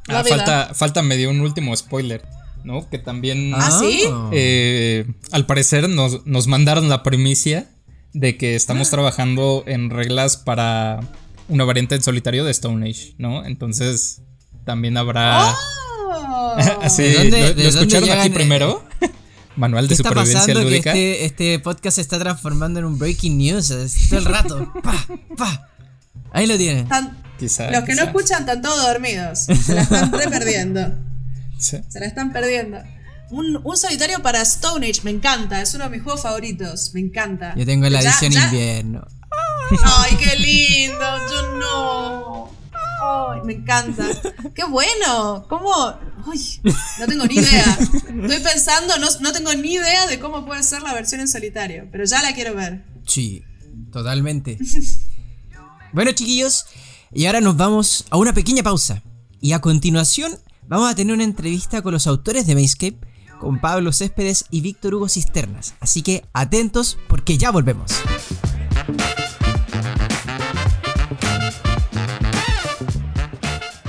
La Ah, vida. falta, falta medio un último spoiler, ¿no? Que también, ¿Ah, sí? eh, al parecer, nos, nos mandaron la primicia de que estamos Ah. trabajando en reglas para una variante en solitario de Stone Age, ¿no? Entonces, también habrá... Oh. (laughs) Así, ¿De dónde- ¿lo, de lo dónde escucharon aquí llegan, eh? primero? (laughs) Manual ¿Qué de supervivencia lúdica. este, este podcast se está transformando en un breaking news todo el rato. (laughs) Pa, pa. Ahí lo tienen. Quizá, los que no escuchan están todos dormidos. Se la están re perdiendo. Sí. Se la están perdiendo. Un, un solitario para Stone Age, me encanta. Es uno de mis juegos favoritos. Me encanta. Yo tengo la Ya- edición ya- invierno. Ay, qué lindo. Yo no. Ay, me encanta. Qué bueno. ¿Cómo? Uy, no tengo ni idea. Estoy pensando, no, no tengo ni idea de cómo puede ser la versión en solitario. Pero ya la quiero ver. Sí, totalmente. Bueno, chiquillos, y ahora nos vamos a una pequeña pausa. Y a continuación vamos a tener una entrevista con los autores de Mayscape, con Pablo Céspedes y Víctor Hugo Cisternas. Así que atentos porque ya volvemos.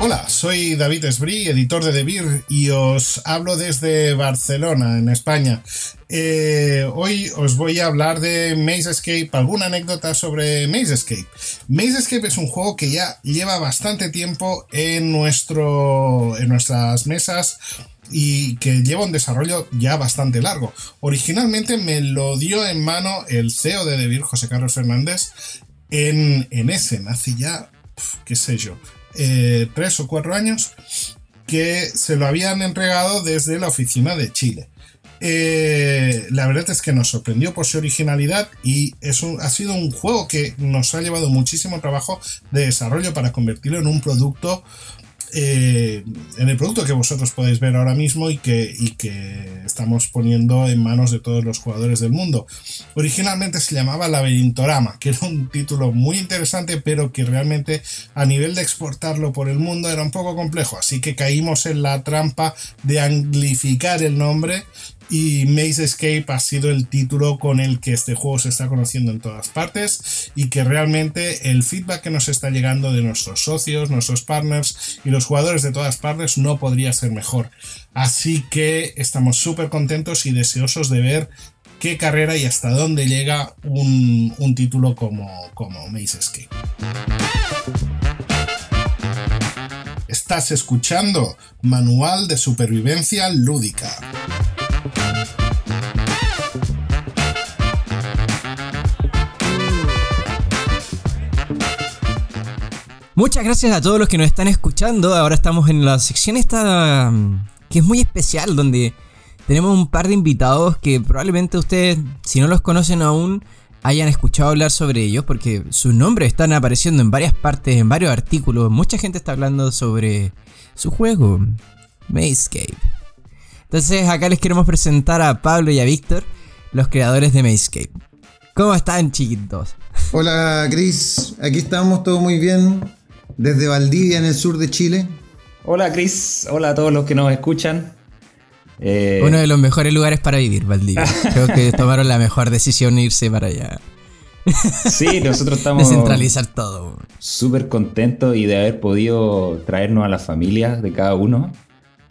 Hola, soy David Esbrí, editor de Debir, y os hablo desde Barcelona, en España. Eh, hoy os voy a hablar de Maze Escape, alguna anécdota sobre Maze Escape. Maze Escape es un juego que ya lleva bastante tiempo en, nuestro, en nuestras mesas y que lleva un desarrollo ya bastante largo. Originalmente me lo dio en mano el CEO de Debir, José Carlos Fernández, en, en Essen, hace ya, qué sé yo, eh, tres o cuatro años, que se lo habían entregado desde la oficina de Chile. Eh, la verdad es que nos sorprendió por su originalidad y es ha sido un juego que nos ha llevado muchísimo trabajo de desarrollo para convertirlo en un producto eh, en el producto que vosotros podéis ver ahora mismo y que, y que estamos poniendo en manos de todos los jugadores del mundo. Originalmente se llamaba Laberintorama, que era un título muy interesante, pero que realmente a nivel de exportarlo por el mundo era un poco complejo, así que caímos en la trampa de anglificar el nombre y Maze Escape ha sido el título con el que este juego se está conociendo en todas partes y que realmente el feedback que nos está llegando de nuestros socios, nuestros partners y los jugadores de todas partes no podría ser mejor. Así que estamos súper contentos y deseosos de ver qué carrera y hasta dónde llega un, un título como, como Maze Escape. Estás escuchando Manual de Supervivencia Lúdica. Muchas gracias a todos los que nos están escuchando. Ahora estamos en la sección esta mm, que es muy especial, donde tenemos un par de invitados que probablemente ustedes, si no los conocen aún, hayan escuchado hablar sobre ellos, porque sus nombres están apareciendo en varias partes, en varios artículos. Mucha gente está hablando sobre su juego, Mayscape. Entonces acá les queremos presentar a Pablo y a Víctor, los creadores de Mayscape. ¿Cómo están, chiquitos? Hola Cris, aquí estamos todo muy bien desde Valdivia en el sur de Chile. Hola Chris, hola a todos los que nos escuchan. Eh, Uno de los mejores lugares para vivir, Valdivia. (laughs) Creo que tomaron la mejor decisión irse para allá. sí, nosotros (laughs) estamos Descentralizar todo. súper contentos y de haber podido traernos a las familias de cada uno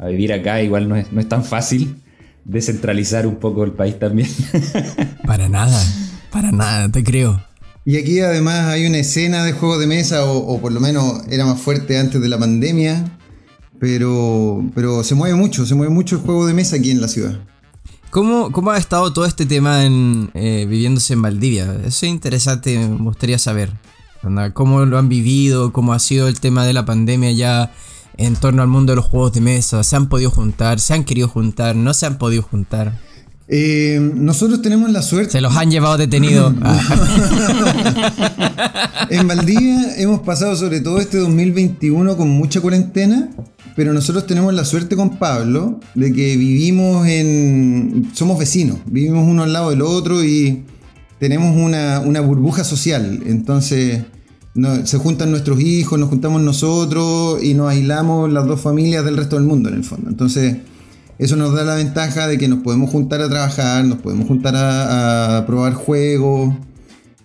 a vivir acá. Igual no es, no es tan fácil descentralizar un poco el país también. (laughs) Para nada, para nada, te creo. Y aquí además hay una escena de juego de mesa, o, o por lo menos era más fuerte antes de la pandemia, pero, pero se mueve mucho, se mueve mucho el juego de mesa aquí en la ciudad. ¿Cómo, ¿Cómo ha estado todo este tema en, eh, viviéndose en Valdivia? Eso es interesante, me gustaría saber. ¿Cómo lo han vivido? ¿Cómo ha sido el tema de la pandemia ya en torno al mundo de los juegos de mesa? ¿Se han podido juntar? ¿Se han querido juntar? ¿No se han podido juntar? Eh, nosotros tenemos la suerte. ¿Se los han llevado detenidos? (laughs) En Valdivia hemos pasado sobre todo este 2021 con mucha cuarentena, pero nosotros tenemos la suerte con Pablo de que vivimos en... somos vecinos, vivimos uno al lado del otro y tenemos una, una burbuja social. Entonces no- se juntan nuestros hijos, nos juntamos nosotros y nos aislamos las dos familias del resto del mundo en el fondo. Entonces eso nos da la ventaja de que nos podemos juntar a trabajar, nos podemos juntar a, probar juegos.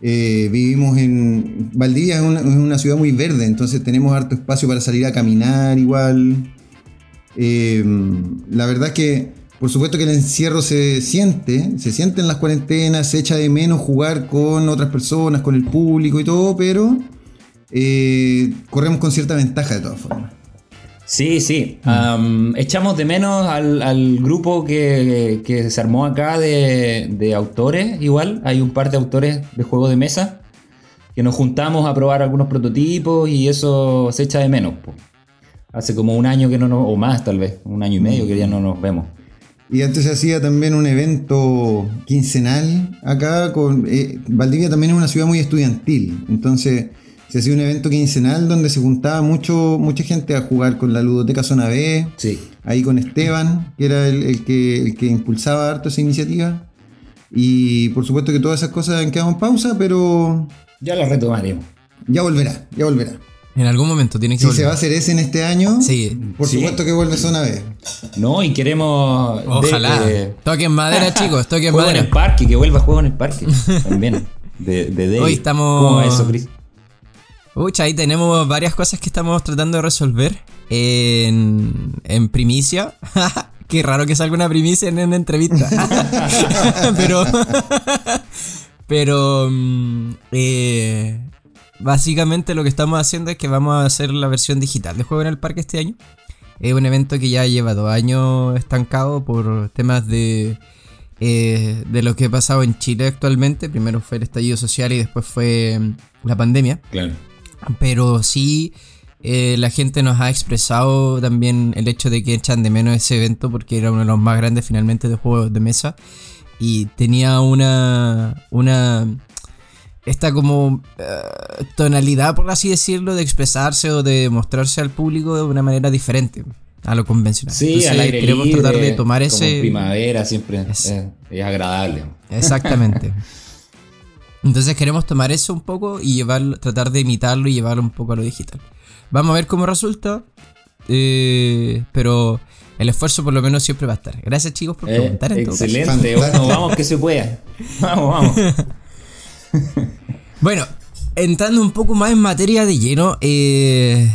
Eh, vivimos en. Valdivia es una, es una ciudad muy verde, entonces tenemos harto espacio para salir a caminar igual. Eh, la verdad es que, por supuesto que el encierro se siente, se siente en las cuarentenas, se echa de menos jugar con otras personas, con el público y todo, pero eh, corremos con cierta ventaja de todas formas. Sí, sí. Am, echamos de menos al, al grupo que, que se armó acá de, de autores, igual. Hay un par de autores de juegos de mesa que nos juntamos a probar algunos prototipos y eso se echa de menos. Hace como un año que no nos, o más tal vez, un año y medio que ya no nos vemos. Y antes se hacía también un evento quincenal acá. Con, eh, Valdivia también es una ciudad muy estudiantil. Entonces se hacía un evento quincenal donde se juntaba mucho, mucha gente a jugar con la ludoteca Zona B. Sí. Ahí con Esteban, que era el, el que, el que impulsaba harto esa iniciativa. Y por supuesto que todas esas cosas han quedado en pausa, pero Ya lo retomaremos. ya volverá, ya volverá. en algún momento tiene que Si volver. se va a hacer ese en este año, Sí. por Sí. supuesto que vuelve Zona B. No, y queremos. de- Ojalá. eh, Toquen madera, (laughs) chicos, toquen juego en el madera. parque, que vuelva a juego en el parque. (laughs) También. De, de. Hoy estamos- ¿Cómo va eso, Chris? Pucha, ahí tenemos varias cosas que estamos tratando de resolver en, en primicia. (laughs) Qué raro que salga una primicia en una entrevista. (laughs) pero. (laughs) pero. mm, eh, básicamente lo que estamos haciendo es que vamos a hacer la versión digital de Juego en el Parque este año. Es un evento que ya lleva dos años estancado por temas de. eh, de lo que ha pasado en Chile actualmente. Primero fue el estallido social y después fue mm, la pandemia. Claro. Pero sí, eh, la gente nos ha expresado también el hecho de que echan de menos ese evento porque era uno de los más grandes finalmente de juegos de mesa. Y tenía una. una. esta como eh, tonalidad, por así decirlo, de expresarse o de mostrarse al público de una manera diferente a lo convencional. Sí, Entonces, al aire queremos libre, tratar de tomar como ese. primavera siempre Es- es, es agradable. Exactamente. (laughs) Entonces queremos tomar eso un poco y llevarlo, tratar de imitarlo y llevarlo un poco a lo digital. Vamos a ver cómo resulta. eh, pero el esfuerzo por lo menos siempre va a estar. Gracias chicos por Eh, preguntar todo caso. excelente, bueno, vamos que se pueda. (laughs) Vamos, vamos. (laughs) Bueno, entrando un poco más en materia de lleno, eh,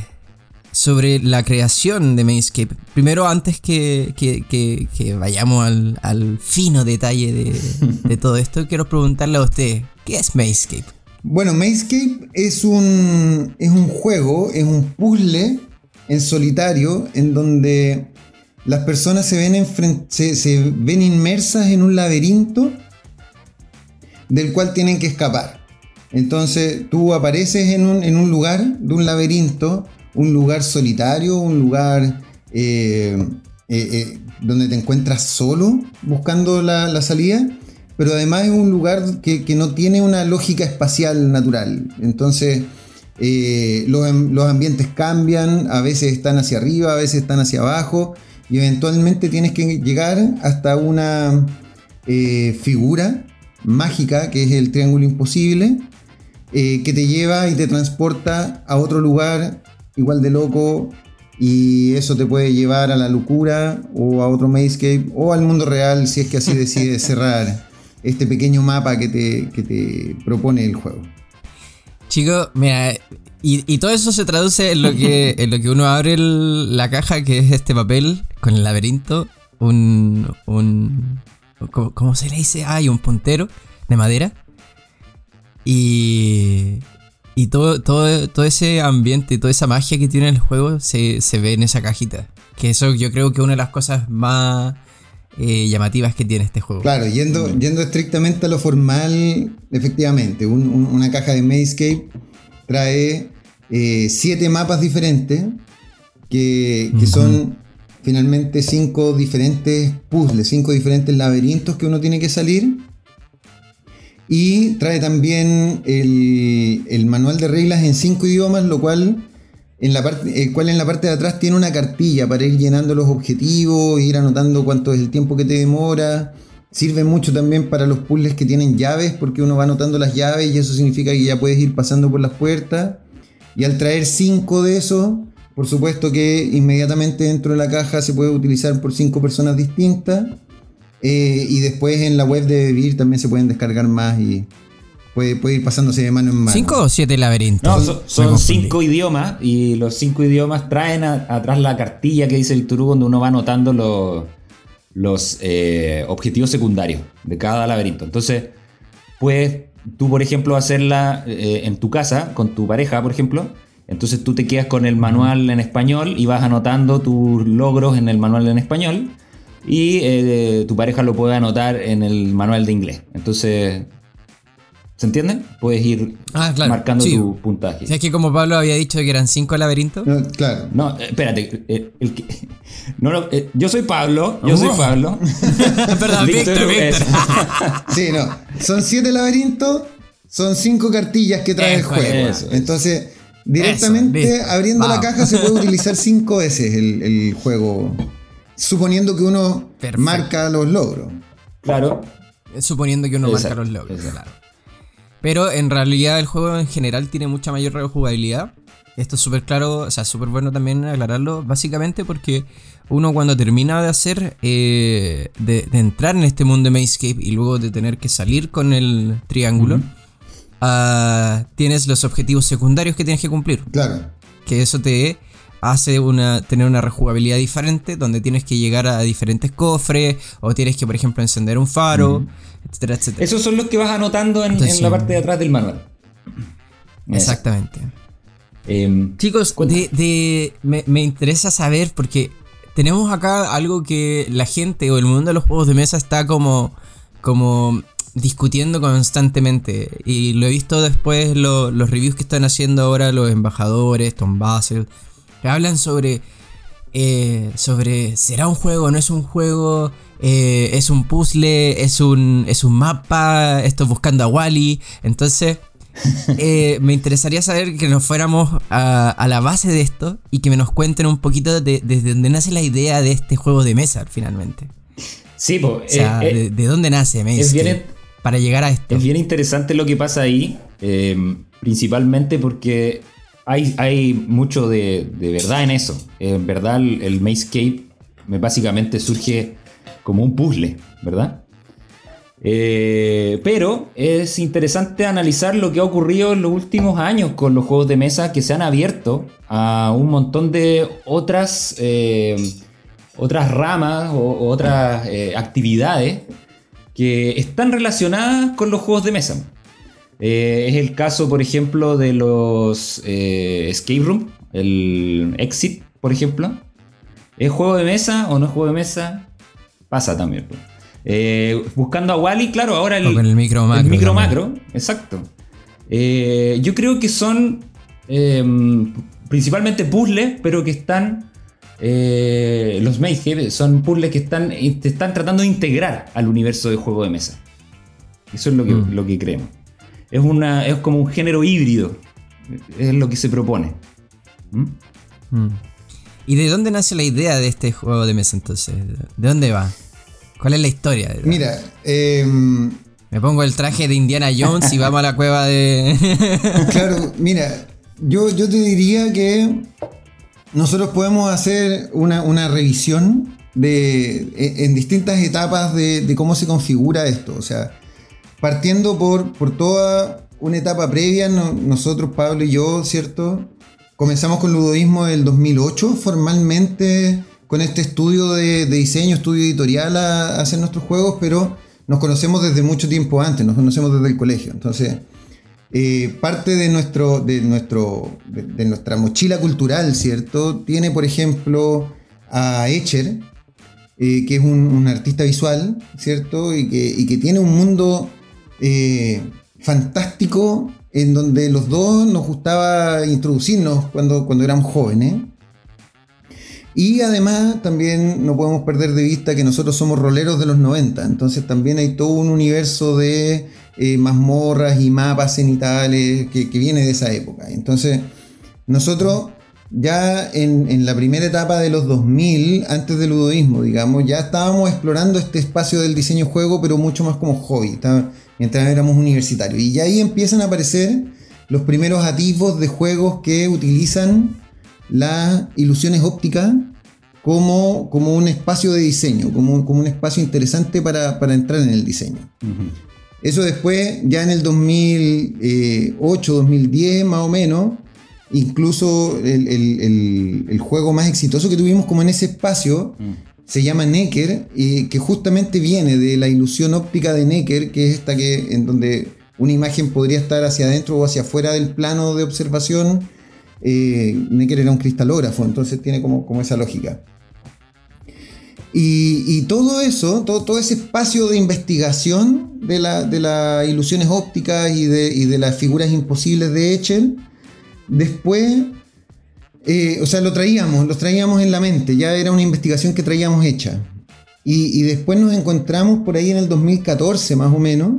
sobre la creación de Mainscape. Primero, antes que, que- que- que vayamos al, al fino detalle de, (laughs) de todo esto, quiero preguntarle a ustedes, ¿qué es Mainscape? Bueno, Mazescape es un, es un juego, es un puzzle en solitario en donde las personas se ven, enfren- se, se ven inmersas en un laberinto del cual tienen que escapar. Entonces tú apareces en un, en un lugar de un laberinto, un lugar solitario, un lugar eh, eh, eh, donde te encuentras solo buscando la, la salida, pero además es un lugar que, que no tiene una lógica espacial natural. Entonces los, los ambientes cambian, a veces están hacia arriba, a veces están hacia abajo, y eventualmente tienes que llegar hasta una figura mágica que es el triángulo imposible, que te lleva y te transporta a otro lugar igual de loco y eso te puede llevar a la locura o a otro Mazescape o al mundo real si es que así decides (laughs) cerrar este pequeño mapa que te, que te propone el juego. Chicos, mira, y, y todo eso se traduce en lo que, (laughs) en lo que uno abre el- la caja, que es este papel con el laberinto, un... un ¿cómo, cómo se le dice? Hay un puntero de madera. Y... Y todo, todo, todo ese ambiente, toda esa magia que tiene el juego se, se ve en esa cajita. Que eso yo creo que es una de las cosas más eh, llamativas que tiene este juego. Claro, yendo, yendo estrictamente a lo formal, efectivamente, un- un- una caja de Mayscape trae eh, siete mapas diferentes que, que son finalmente cinco diferentes puzzles, cinco diferentes laberintos que uno tiene que salir. Y trae también el, manual de reglas en cinco idiomas, lo cual en la parte, el cual en la parte de atrás tiene una cartilla para ir llenando los objetivos, ir anotando cuánto es el tiempo que te demora. Sirve mucho también para los puzzles que tienen llaves, porque uno va anotando las llaves y eso significa que ya puedes ir pasando por las puertas. Y al traer cinco de esos, por supuesto que inmediatamente dentro de la caja se puede utilizar por cinco personas distintas. Eh, y después en la web de Vir también se pueden descargar más y puede, puede ir pasándose de mano en mano. ¿Cinco o siete laberintos? No, son, cinco idiomas y los cinco idiomas traen a- atrás la cartilla que dice Víctor Hugo donde uno va anotando los, los eh, objetivos secundarios de cada laberinto. Entonces, puedes tú, por ejemplo, hacerla eh, en tu casa con tu pareja, por ejemplo. Entonces tú te quedas con el manual en español y vas anotando tus logros en el manual en español y eh, tu pareja lo puede anotar en el manual de inglés. Entonces, ¿se entiende? Puedes ir Ah, claro, marcando sí. tu puntaje. O sea, es que como Pablo había dicho que eran cinco laberintos. No, claro. No, eh, espérate. eh, el que- (laughs) no, no, eh, yo soy Pablo. Yo soy Pablo. (laughs) Perdón, Víctor, Víctor. (laughs) Sí, no. Son siete laberintos, son cinco cartillas que trae el juego. eso. Entonces, directamente Eso, abriendo la caja se puede utilizar cinco veces el, el juego. Suponiendo que uno Perfecto. marca los logros. claro. Suponiendo que uno marca los logros, exacto. claro. Pero en realidad el juego en general tiene mucha mayor rejugabilidad. Esto es súper claro, o sea, súper bueno también aclararlo, básicamente porque uno cuando termina de hacer, eh, de, de entrar en este mundo de Mazecape y luego de tener que salir con el triángulo, ah, tienes los objetivos secundarios que tienes que cumplir. Claro. Que eso te hace una, tener una rejugabilidad diferente, donde tienes que llegar a diferentes cofres, o tienes que, por ejemplo, encender un faro, etcétera, etcétera. Esos son los que vas anotando en, Entonces, en la parte de atrás del manual. Exactamente. Em, Chicos, de, de- me, me interesa saber porque tenemos acá algo que la gente o el mundo de los juegos de mesa está como, como discutiendo constantemente. Y lo he visto después lo- los reviews que están haciendo ahora los embajadores, Tom Basel, hablan sobre, eh, sobre ¿será un juego no es un juego? Eh, ¿Es un puzzle? ¿Es un, ¿Es un mapa? ¿Esto buscando a Wally? Entonces... (laughs) Eh, me interesaría saber que nos fuéramos a, a la base de esto y que me nos cuenten un poquito de- desde dónde nace la idea de este juego de mesa finalmente. sí, po, O sea, eh, eh, de, de dónde nace Maze es bien- para llegar a esto. Es bien interesante lo que pasa ahí, eh, principalmente porque hay, mucho de, verdad en eso. En verdad, el, Mazecape me- básicamente surge como un puzzle, ¿verdad? Eh, pero es interesante analizar lo que ha ocurrido en los últimos años con los juegos de mesa que se han abierto a un montón de otras, eh, otras ramas o otras eh, actividades que están relacionadas con los juegos de mesa. Eh, es el caso, por ejemplo, de los eh, escape room, el Exit, por ejemplo. ¿Es juego de mesa o no es juego de mesa? Pasa también. pues. Eh, buscando a Wally, claro, ahora el, O con el micro macro el micro macro, exacto. Yo creo que son eh, principalmente puzzles, pero que están. los Maze son puzzles que están, te están tratando de integrar al universo de juego de mesa. Eso es lo que, Mm. lo que creemos. Es, una, es como un género híbrido. Es lo que se propone. ¿Mm? Mm. ¿Y de dónde nace la idea de este juego de mesa entonces? ¿De dónde va? ¿Cuál es la historia? Mira, em, Me pongo el traje de Indiana Jones y vamos a la cueva de... (laughs) claro, mira, yo, yo te diría que nosotros podemos hacer una, una revisión de, en, en distintas etapas de, de cómo se configura esto. O sea, partiendo por, por toda una etapa previa, no- nosotros, Pablo y yo, ¿cierto? Comenzamos con ludodismo del 2008, formalmente con este estudio de, de diseño, estudio editorial a, hacer nuestros juegos, pero nos conocemos desde mucho tiempo antes, nos conocemos desde el colegio. Entonces, eh, parte de, nuestro, de, nuestro, de, de nuestra mochila cultural, ¿cierto? Tiene, por ejemplo, a Echer, eh, que es un, un artista visual, ¿cierto? Y que, y que tiene un mundo eh, fantástico en donde los dos nos gustaba introducirnos cuando, cuando éramos jóvenes. Y además también no podemos perder de vista que nosotros somos roleros de los 90, entonces también hay todo un universo de eh, mazmorras y mapas cenitales que, viene de esa época. Entonces nosotros ya en, la primera etapa de los 2000, antes del ludoísmo, digamos, ya estábamos explorando este espacio del diseño juego, pero mucho más como hobby, mientras éramos universitarios. Y ya ahí empiezan a aparecer los primeros atisbos de juegos que utilizan las ilusiones ópticas como, como un espacio de diseño, como, como un espacio interesante para, para entrar en el diseño. Eso después, ya en el 2008, 2010 más o menos, incluso el, el- el- el juego más exitoso que tuvimos como en ese espacio se llama Necker, y que justamente viene de la ilusión óptica de Necker, que es esta que en donde una imagen podría estar hacia adentro o hacia afuera del plano de observación. Eh, Necker era un cristalógrafo, entonces tiene como, como esa lógica. Y, y todo eso, todo, todo ese espacio de investigación de, la- de las ilusiones ópticas y de, y de las figuras imposibles de Echel, después, eh, o sea, lo traíamos, lo traíamos en la mente, ya era una investigación que traíamos hecha. Y, y después nos encontramos por ahí en el 2014 más o menos,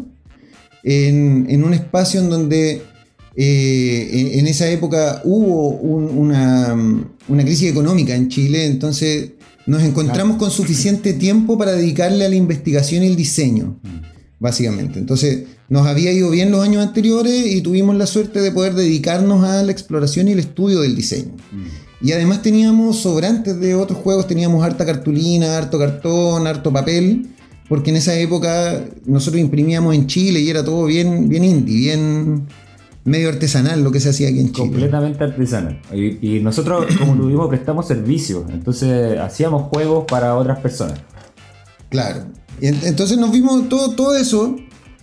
en, en un espacio en donde eh, en, en esa época hubo un- una, una crisis económica en Chile, entonces nos encontramos con suficiente tiempo para dedicarle a la investigación y el diseño, básicamente. Entonces nos había ido bien los años anteriores y tuvimos la suerte de poder dedicarnos a la exploración y el estudio del diseño. Y además teníamos sobrantes de otros juegos, teníamos harta cartulina, harto cartón, harto papel, porque en esa época nosotros imprimíamos en Chile y era todo bien, bien indie, bien medio artesanal lo que se hacía aquí en Chile. Completamente artesanal. Y, y nosotros, como tuvimos, prestamos servicios. Entonces hacíamos juegos para otras personas. Claro. Entonces nos vimos todo, todo eso,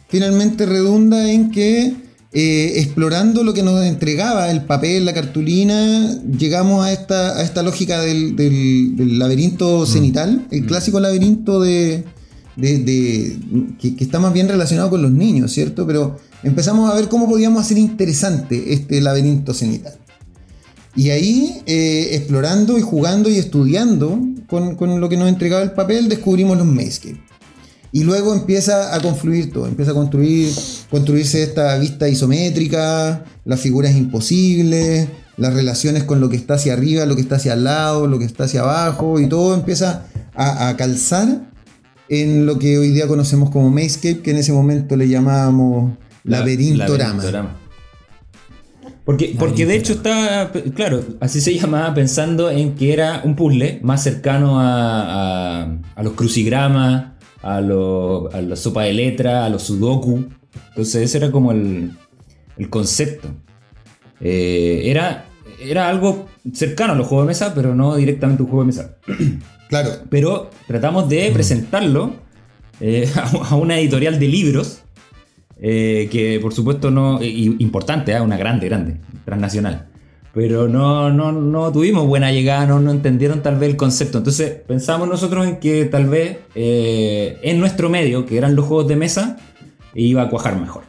finalmente redunda en que eh, explorando lo que nos entregaba el papel, la cartulina, llegamos a esta, a esta lógica del, del- del laberinto cenital, el clásico laberinto de, de- de- que, que está más bien relacionado con los niños, ¿cierto? Pero empezamos a ver cómo podíamos hacer interesante este laberinto cenital. Y ahí, eh, explorando y jugando y estudiando con, con lo que nos entregaba el papel, descubrimos los Mazescape. Y luego empieza a confluir todo, empieza a construir, construirse esta vista isométrica, las figuras imposibles, las relaciones con lo que está hacia arriba, lo que está hacia el lado, lo que está hacia abajo, y todo empieza a, a calzar en lo que hoy día conocemos como Mazescape, que en ese momento le llamábamos Laberintorama. Laberintorama. Porque, porque de hecho está, claro, así se llamaba pensando en que era un puzzle más cercano a, a- a los crucigramas, a los, a los sopa de letra, a los sudoku. Entonces ese era como el, el concepto. Eh, era, era algo cercano a los juegos de mesa, pero no directamente un juego de mesa. (clears throat) Claro, Pero tratamos de presentarlo eh, (laughs) a una editorial de libros eh, que por supuesto no, importante, una grande, grande, transnacional. Pero no, no, no tuvimos buena llegada, no, no entendieron tal vez el concepto. Entonces pensamos nosotros en que tal vez eh, en nuestro medio, que eran los juegos de mesa, iba a cuajar mejor.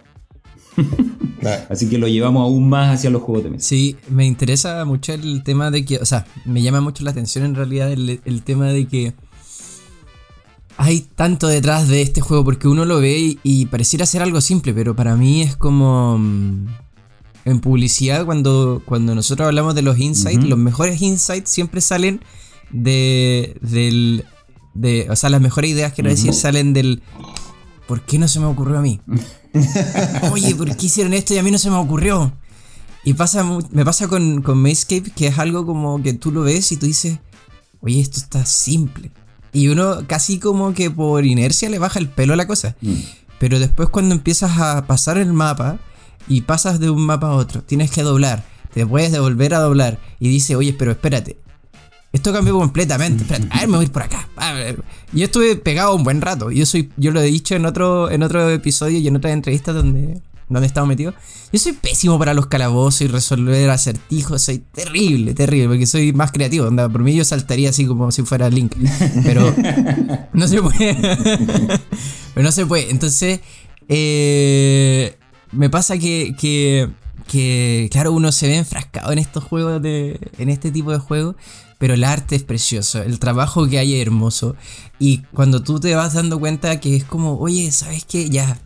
claro. (laughs) Así que lo llevamos aún más hacia los juegos de mesa. Sí, me interesa mucho el tema de que, o sea, me llama mucho la atención en realidad el, el tema de que hay tanto detrás de este juego porque uno lo ve y, y pareciera ser algo simple, pero para mí es como mm, en publicidad cuando, cuando nosotros hablamos de los insights, los mejores insights siempre salen de del de, o sea, las mejores ideas quiero decir salen del ¿por qué no se me ocurrió a mí? (laughs) Oye, ¿por qué hicieron esto y a mí no se me ocurrió? Y pasa, me pasa con, con que es algo como que tú lo ves y tú dices, oye, esto está simple. Y uno casi como que por inercia le baja el pelo a la cosa. Pero después cuando empiezas a pasar el mapa y pasas de un mapa a otro, tienes que doblar, te puedes devolver a doblar y dice, oye, pero espérate. Esto cambió completamente. Espérate, a ver, me voy por acá. Yo estuve pegado un buen rato. Yo soy, yo lo he dicho en otro, en otro episodio y en otras entrevistas donde, donde estamos metidos. Yo soy pésimo para los calabozos y resolver acertijos, soy terrible, terrible, porque soy más creativo. Por mí yo saltaría así como si fuera Link. Pero (laughs) no se puede. (laughs) pero no se puede. Entonces, eh, me pasa que, que, que, claro, uno se ve enfrascado en estos juegos, de, en este tipo de juegos, pero el arte es precioso, el trabajo que hay es hermoso. Y cuando tú te vas dando cuenta que es como, oye, ¿sabes qué? Ya,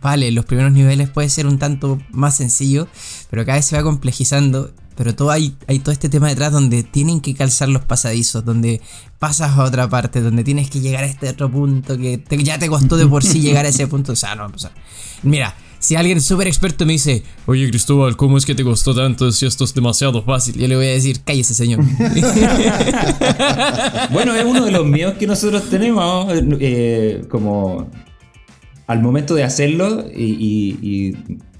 vale, los primeros niveles puede ser un tanto más sencillo, pero cada vez se va complejizando. Pero todo hay, hay todo este tema detrás donde tienen que calzar los pasadizos, donde pasas a otra parte, donde tienes que llegar a este otro punto que ya te costó de por sí llegar a ese punto. O sea, no, o sea, mira, si alguien súper experto me dice, oye Cristóbal, ¿cómo es que te costó tanto si esto es demasiado fácil? Yo le voy a decir, cállese señor. (laughs) Bueno, es uno de los miedos que nosotros tenemos, eh, como al momento de hacerlo, y,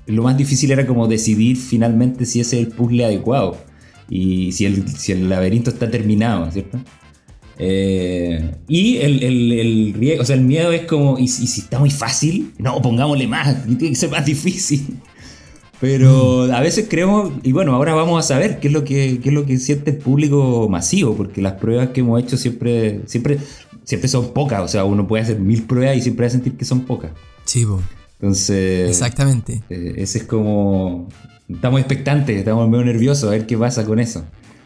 lo más difícil era como decidir finalmente si ese es el puzzle adecuado y si el, si el laberinto está terminado, ¿cierto? Eh, y el, el, el o sea, el miedo es como, ¿y, si- y si está muy fácil? No, pongámosle más, (laughs) tiene que ser más difícil. Pero a veces creemos, y bueno, ahora vamos a saber qué es lo que, qué es lo que siente el público masivo, porque las pruebas que hemos hecho siempre, siempre, siempre son pocas. O sea, uno puede hacer mil pruebas y siempre va a sentir que son pocas. sí, Entonces, exactamente. eh, ese es como. Estamos expectantes, estamos medio nerviosos a ver qué pasa con eso.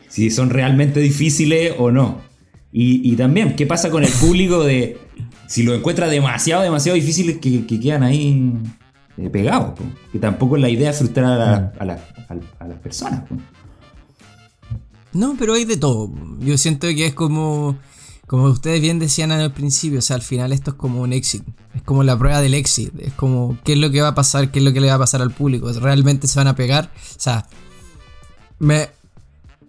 Si son realmente difíciles o no. Y, y también, ¿qué pasa con el público de. Si lo encuentra demasiado, demasiado difíciles que, que quedan ahí eh, pegados? po? Que tampoco es la idea frustrar a, la- a la- a- a las personas. po. No, pero hay de todo. Yo siento que es como, como ustedes bien decían al principio, o sea, al final esto es como un exit. Es como la prueba del exit. Es como qué es lo que va a pasar, qué es lo que le va a pasar al público. ¿Realmente se van a pegar? O sea, me,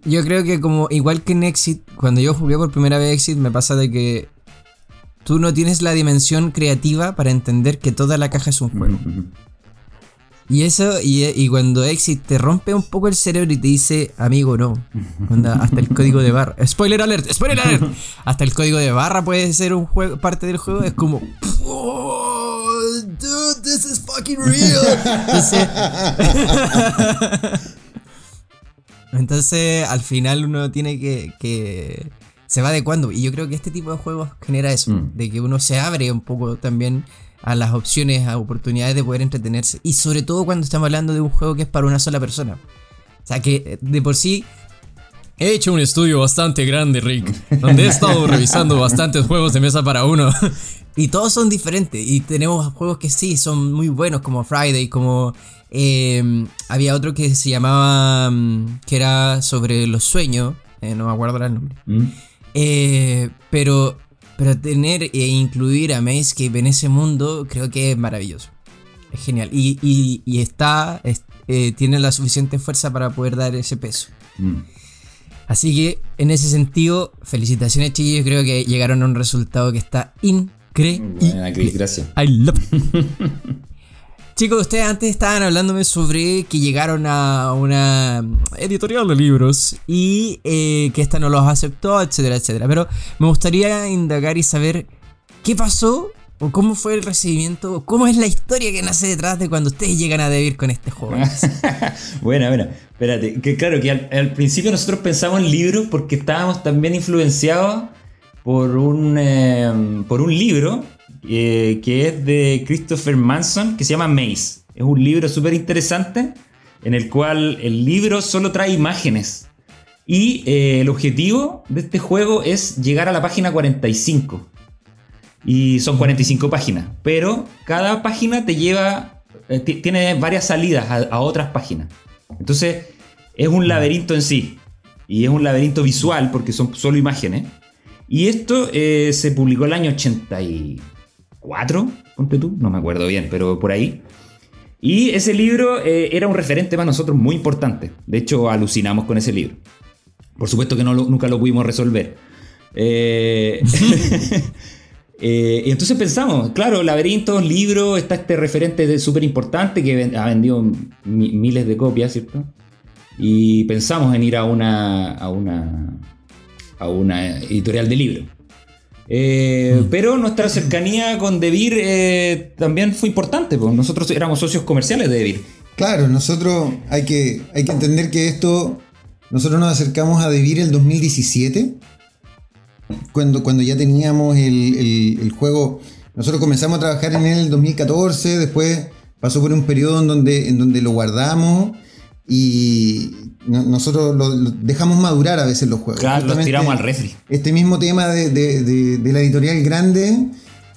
yo creo que como igual que en Exit, cuando yo jugué por primera vez Exit, me pasa de que tú no tienes la dimensión creativa para entender que toda la caja es un juego. Y eso, y, y cuando Exit te rompe un poco el cerebro y te dice, amigo, no. Onda, hasta el código de barra. (laughs) Spoiler alert, spoiler alert. Hasta el código de barra puede ser un juego, parte del juego. Es como. "Oh, dude, this is fucking real. (laughs) Entonces. (laughs) Entonces, al final uno tiene que, que. Se va adecuando. Y yo creo que este tipo de juegos genera eso. Mm. De que uno se abre un poco también a las opciones, a oportunidades de poder entretenerse. Y sobre todo cuando estamos hablando de un juego que es para una sola persona. O sea que de por sí. He hecho un estudio bastante grande, Rick, donde he estado (laughs) revisando bastantes juegos de mesa para uno. (laughs) Y todos son diferentes. Y tenemos juegos que sí, son muy buenos, como Friday, como... eh, había otro que se llamaba... mm, que era sobre los sueños. eh, no me acuerdo el nombre. Mm. Eh, pero, pero tener e incluir a Mayscape en ese mundo creo que es maravilloso. Es genial. Y, y- y está, es- eh, tiene la suficiente fuerza para poder dar ese peso. Mm. Así que en ese sentido, felicitaciones chiquillos. Creo que llegaron a un resultado que está increíble. Gracias. I love. (laughs) Chicos, ustedes antes estaban hablándome sobre que llegaron a una editorial de libros y eh, que esta no los aceptó, etcétera, etcétera. Pero me gustaría indagar y saber qué pasó o cómo fue el recibimiento, o cómo es la historia que nace detrás de cuando ustedes llegan a Debir con este juego. (laughs) Buena, buena. Espérate, que claro, que al, principio nosotros pensamos en libros porque estábamos también influenciados por un, eh, por un libro eh, que es de Christopher Manson que se llama Maze. Es un libro súper interesante en el cual el libro solo trae imágenes. Y eh, el objetivo de este juego es llegar a la página 45. Y son 45 páginas. Pero cada página te lleva. eh, ti- tiene varias salidas a, a otras páginas. Entonces, es un laberinto en sí. Y es un laberinto visual porque son solo imágenes. Y esto eh, se publicó el año 84, ponte tú, no me acuerdo bien, pero por ahí. Y ese libro eh, era un referente para nosotros muy importante. De hecho, alucinamos con ese libro. Por supuesto que no lo- nunca lo pudimos resolver. Eh, (laughs) eh, y entonces pensamos, claro, laberintos, libros, está este referente súper importante que ha vendido mi- miles de copias, ¿cierto? Y pensamos en ir a una, a una, a una editorial de libros. Eh, Pero nuestra cercanía con Devir eh, también fue importante, porque nosotros éramos socios comerciales de Devir. Claro, nosotros hay que, hay que entender que esto, nosotros nos acercamos a Devir el 2017, cuando, cuando ya teníamos el, el- el juego, nosotros comenzamos a trabajar en él el 2014, después pasó por un periodo en donde, en donde lo guardamos y no- nosotros lo, lo dejamos madurar a veces los juegos. Claro, los tiramos al refri. Este mismo tema de, de- de- de la editorial grande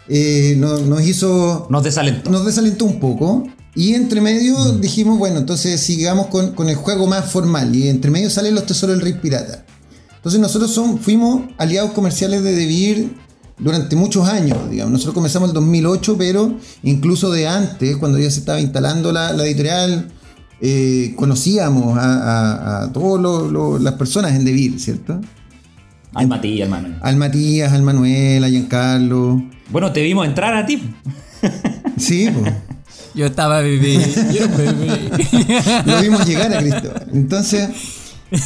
eh, no- nos hizo Nos desalentó. nos desalentó un poco. Y entre medio dijimos, bueno, entonces sigamos con, con el juego más formal. Y entre medio salen los tesoros del rey pirata. Entonces nosotros son, fuimos aliados comerciales de Devir durante muchos años. Digamos. Nosotros comenzamos en el 2008, pero incluso de antes, cuando ya se estaba instalando la, la editorial, eh, conocíamos a, a- a todas las personas en Devir, ¿cierto? Al Matías, hermano. Al Matías, al Manuel, a Giancarlo. Bueno, te vimos entrar a ti. Sí, pues. Yo estaba bebé, yo bebé. (laughs) lo vimos llegar a Cristóbal. Entonces,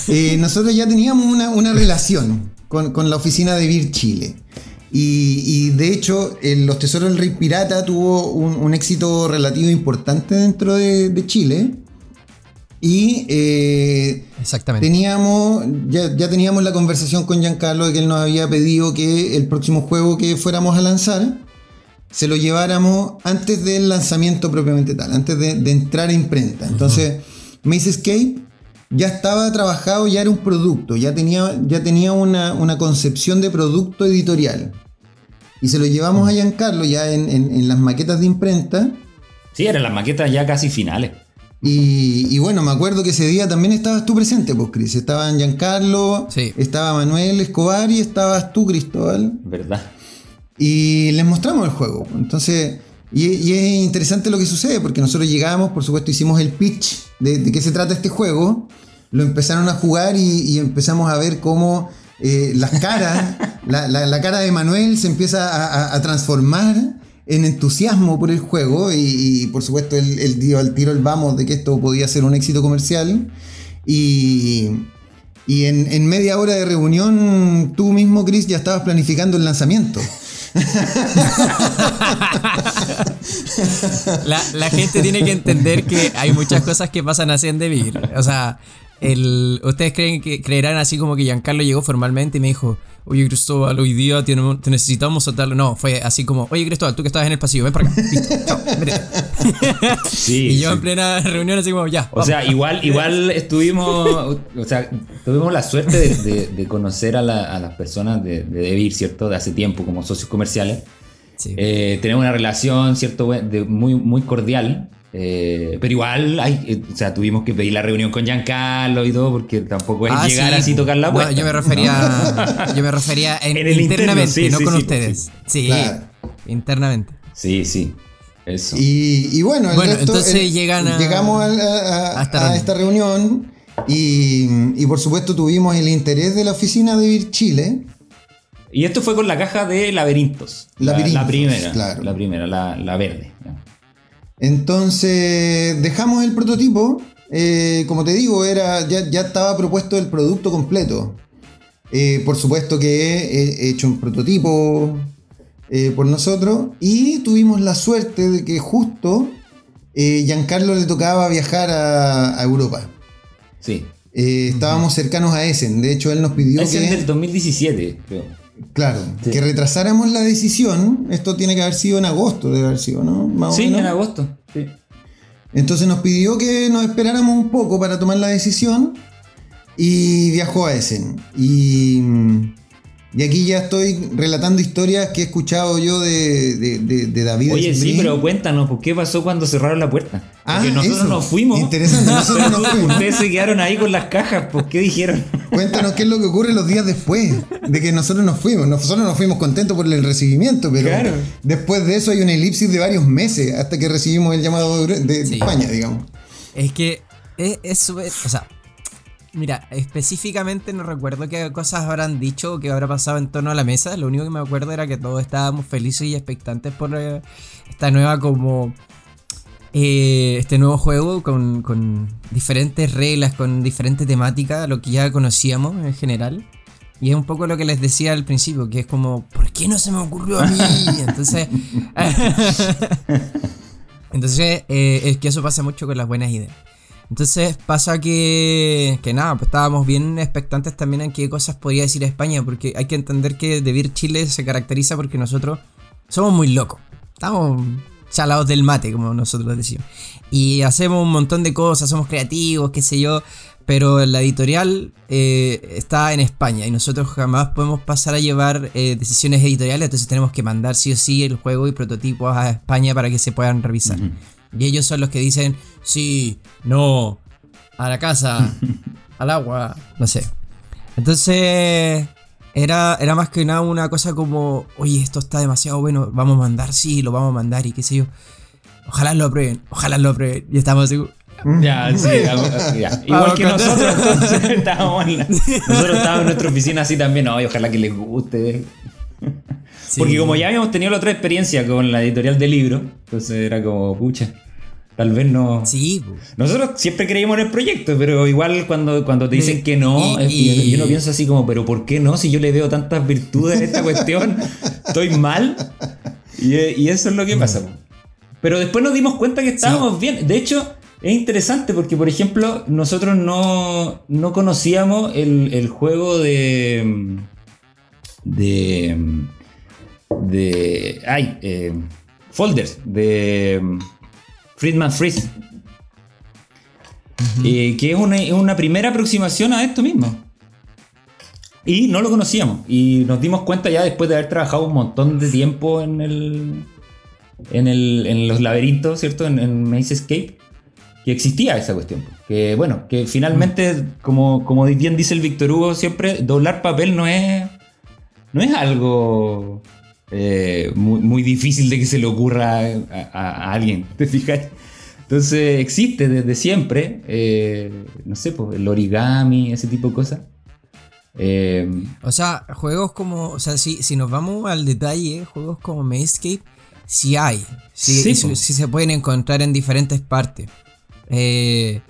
eh, nosotros ya teníamos una, una relación con, con la oficina de Vir Chile. Y, y, de hecho, en Los Tesoros del Rey Pirata tuvo un, un éxito relativo importante dentro de, de Chile. Y eh, Exactamente. teníamos, ya, ya teníamos la conversación con Giancarlo de que él nos había pedido que el próximo juego que fuéramos a lanzar se lo lleváramos antes del lanzamiento propiamente tal, antes de, de entrar a imprenta. Entonces, Maze Escape ya estaba trabajado, ya era un producto, ya tenía, ya tenía una, una concepción de producto editorial. Y se lo llevamos a Giancarlo ya en, en- en las maquetas de imprenta. Sí, eran las maquetas ya casi finales. Y, y bueno, me acuerdo que ese día también estabas tú presente, pues, Cris. Estaban Giancarlo, Sí. estaba Manuel Escobar y estabas tú, Cristóbal. ¿Verdad? Y les mostramos el juego. Entonces, y, y es interesante lo que sucede, porque nosotros llegamos, por supuesto, hicimos el pitch de, de qué se trata este juego. Lo empezaron a jugar y, y empezamos a ver cómo eh, las caras, (laughs) la, la- la cara de Manuel se empieza a, a- a transformar en entusiasmo por el juego. Y, por supuesto, él, dio al tiro el vamos de que esto podía ser un éxito comercial. Y. Y en, en media hora de reunión, tú mismo, Chris, ya estabas planificando el lanzamiento. (laughs) La, la gente tiene que entender que hay muchas cosas que pasan así en Devir. O sea, el, ustedes creen que creerán así como que Giancarlo llegó formalmente y me dijo, oye Cristóbal, hoy día te necesitamos soltarlo. No, fue así como, oye Cristóbal, tú que estabas en el pasillo, ven para acá. Listo, (laughs) chao, vete". (laughs) Sí. y yo sí. en plena reunión así como, ya. O vamos". sea, igual, igual estuvimos, o sea, tuvimos la suerte de, de- de conocer a, la- a las personas de, de Devir, ¿cierto? De hace tiempo como socios comerciales. Sí. Eh, tenemos una relación, ¿cierto? de- muy, muy cordial. Eh, pero igual, hay, eh, o sea, tuvimos que pedir la reunión con Giancarlo y todo, porque tampoco es Ah, llegar sí, así y tocar la no, puerta. yo me refería, yo me refería en- (laughs) En el interno, internamente, sí, no sí, con sí, ustedes. Sí, Claro. internamente. Sí, sí. Eso. Y, y bueno, el Bueno, resto, entonces el- llegan a- llegamos a, a- a esta a reunión. esta reunión y, y por supuesto tuvimos el interés de la oficina de Vir Chile. Y esto fue con la caja de laberintos. La- primera. claro. La primera, la, la verde. ya. Entonces dejamos el prototipo. eh, como te digo, era, ya, ya estaba propuesto el producto completo. Eh, por supuesto que he hecho un prototipo eh, por nosotros. Y tuvimos la suerte de que justo Giancarlo le tocaba viajar a, a Europa. Sí. Estábamos cercanos a Essen. De hecho, él nos pidió Es que, el del 2017, creo. Claro, Sí. que retrasáramos la decisión. Esto tiene que haber sido en agosto, debe haber sido, ¿no? Más o Sí, menos. en agosto. Sí. Entonces nos pidió que nos esperáramos un poco para tomar la decisión y viajó a Essen. Y, y aquí ya estoy relatando historias que he escuchado yo de, de- de- de David. Oye, sí, pero cuéntanos, ¿por qué pasó cuando cerraron la puerta? Porque Ah, nosotros eso. nos fuimos. Interesante, nosotros (laughs) nos fuimos. Ustedes se quedaron ahí con las cajas, ¿por qué dijeron? (laughs) Cuéntanos qué es lo que ocurre los días después de que nosotros nos fuimos. Nosotros nos fuimos contentos por el recibimiento, pero Claro. después de eso hay una elipsis de varios meses hasta que recibimos el llamado de, de Sí. España, digamos. Es que es es. O sea, mira, específicamente no recuerdo qué cosas habrán dicho o qué habrá pasado en torno a la mesa. Lo único que me acuerdo era que todos estábamos felices y expectantes por eh, esta nueva, como. eh, este nuevo juego con, con diferentes reglas, con diferente temática, lo que ya conocíamos en general. Y es un poco lo que les decía al principio, que es como, ¿por qué no se me ocurrió a mí? (laughs) Entonces, (laughs) entonces eh, es que eso pasa mucho con las buenas ideas. Entonces pasa que, que nada, pues estábamos bien expectantes también en qué cosas podría decir España, porque hay que entender que Devir Chile se caracteriza porque nosotros somos muy locos. Estamos chalados del mate, como nosotros decimos. Y hacemos un montón de cosas, somos creativos, qué sé yo. Pero la editorial eh, está en España y nosotros jamás podemos pasar a llevar eh, decisiones editoriales, entonces tenemos que mandar sí o sí el juego y prototipos a España para que se puedan revisar. Y ellos son los que dicen, sí, no, a la casa, (laughs) al agua, no sé. Entonces, era, era más que nada una cosa como, oye, esto está demasiado bueno, vamos a mandar, sí, lo vamos a mandar y qué sé yo. Ojalá lo aprueben, ojalá lo aprueben. Y estamos así, (laughs) Ya, sí, ya. igual que nosotros, entonces, (laughs) estábamos en la- nosotros estábamos en nuestra oficina así también, "Ay, ojalá que les guste. (laughs) Porque como ya habíamos tenido la otra experiencia con la editorial de libro, entonces era como, pucha, tal vez no... Sí. Nosotros siempre creímos en el proyecto, pero igual cuando, cuando te dicen que no, y- y, yo no pienso así como, pero ¿por qué no? Si yo le veo tantas virtudes a esta cuestión, (laughs) estoy mal. Y, y eso es lo que pasa. Pero después nos dimos cuenta que estábamos bien. De hecho, es interesante porque, por ejemplo, nosotros no, no conocíamos el, el juego de... De... De... Ay, eh, Folders, de Friedman Freeze. Eh, que es una, una primera aproximación a esto mismo. Y no lo conocíamos. Y nos dimos cuenta ya después de haber trabajado un montón de tiempo en el. En, el, en los laberintos, ¿cierto? En, en Maze Escape. Que existía esa cuestión. Que bueno, que finalmente, como, como bien dice el Víctor Hugo siempre, doblar papel no es. No es algo eh, muy, muy difícil de que se le ocurra a, a- a alguien. (laughs) ¿Te fijas? Entonces existe desde siempre, eh, no sé, pues, el origami, ese tipo de cosas. Eh, O sea, juegos como. O sea, si, si nos vamos al detalle, juegos como Mazecape, sí hay. Sí, Sí, sí se pueden encontrar en diferentes partes. Eh,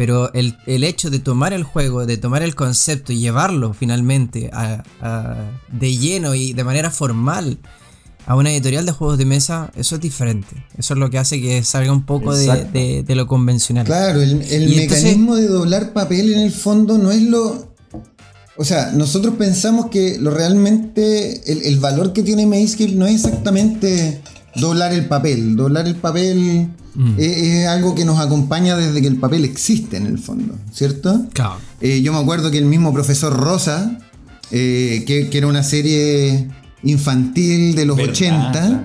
pero el, el hecho de tomar el juego, de tomar el concepto y llevarlo finalmente a- a- de lleno y de manera formal a una editorial de juegos de mesa, eso es diferente. Eso es lo que hace que salga un poco de, Exacto. de- de lo convencional. Claro, el, el entonces- mecanismo de doblar papel en el fondo no es lo. O sea, nosotros pensamos que lo realmente. El, el valor que tiene Mayscape no es exactamente doblar el papel. Doblar el papel es, es algo que nos acompaña desde que el papel existe en el fondo, ¿cierto? Claro. Eh, yo me acuerdo que el mismo profesor Rosa, eh, que, que era una serie infantil de los ¿Verdad? 80, Claro.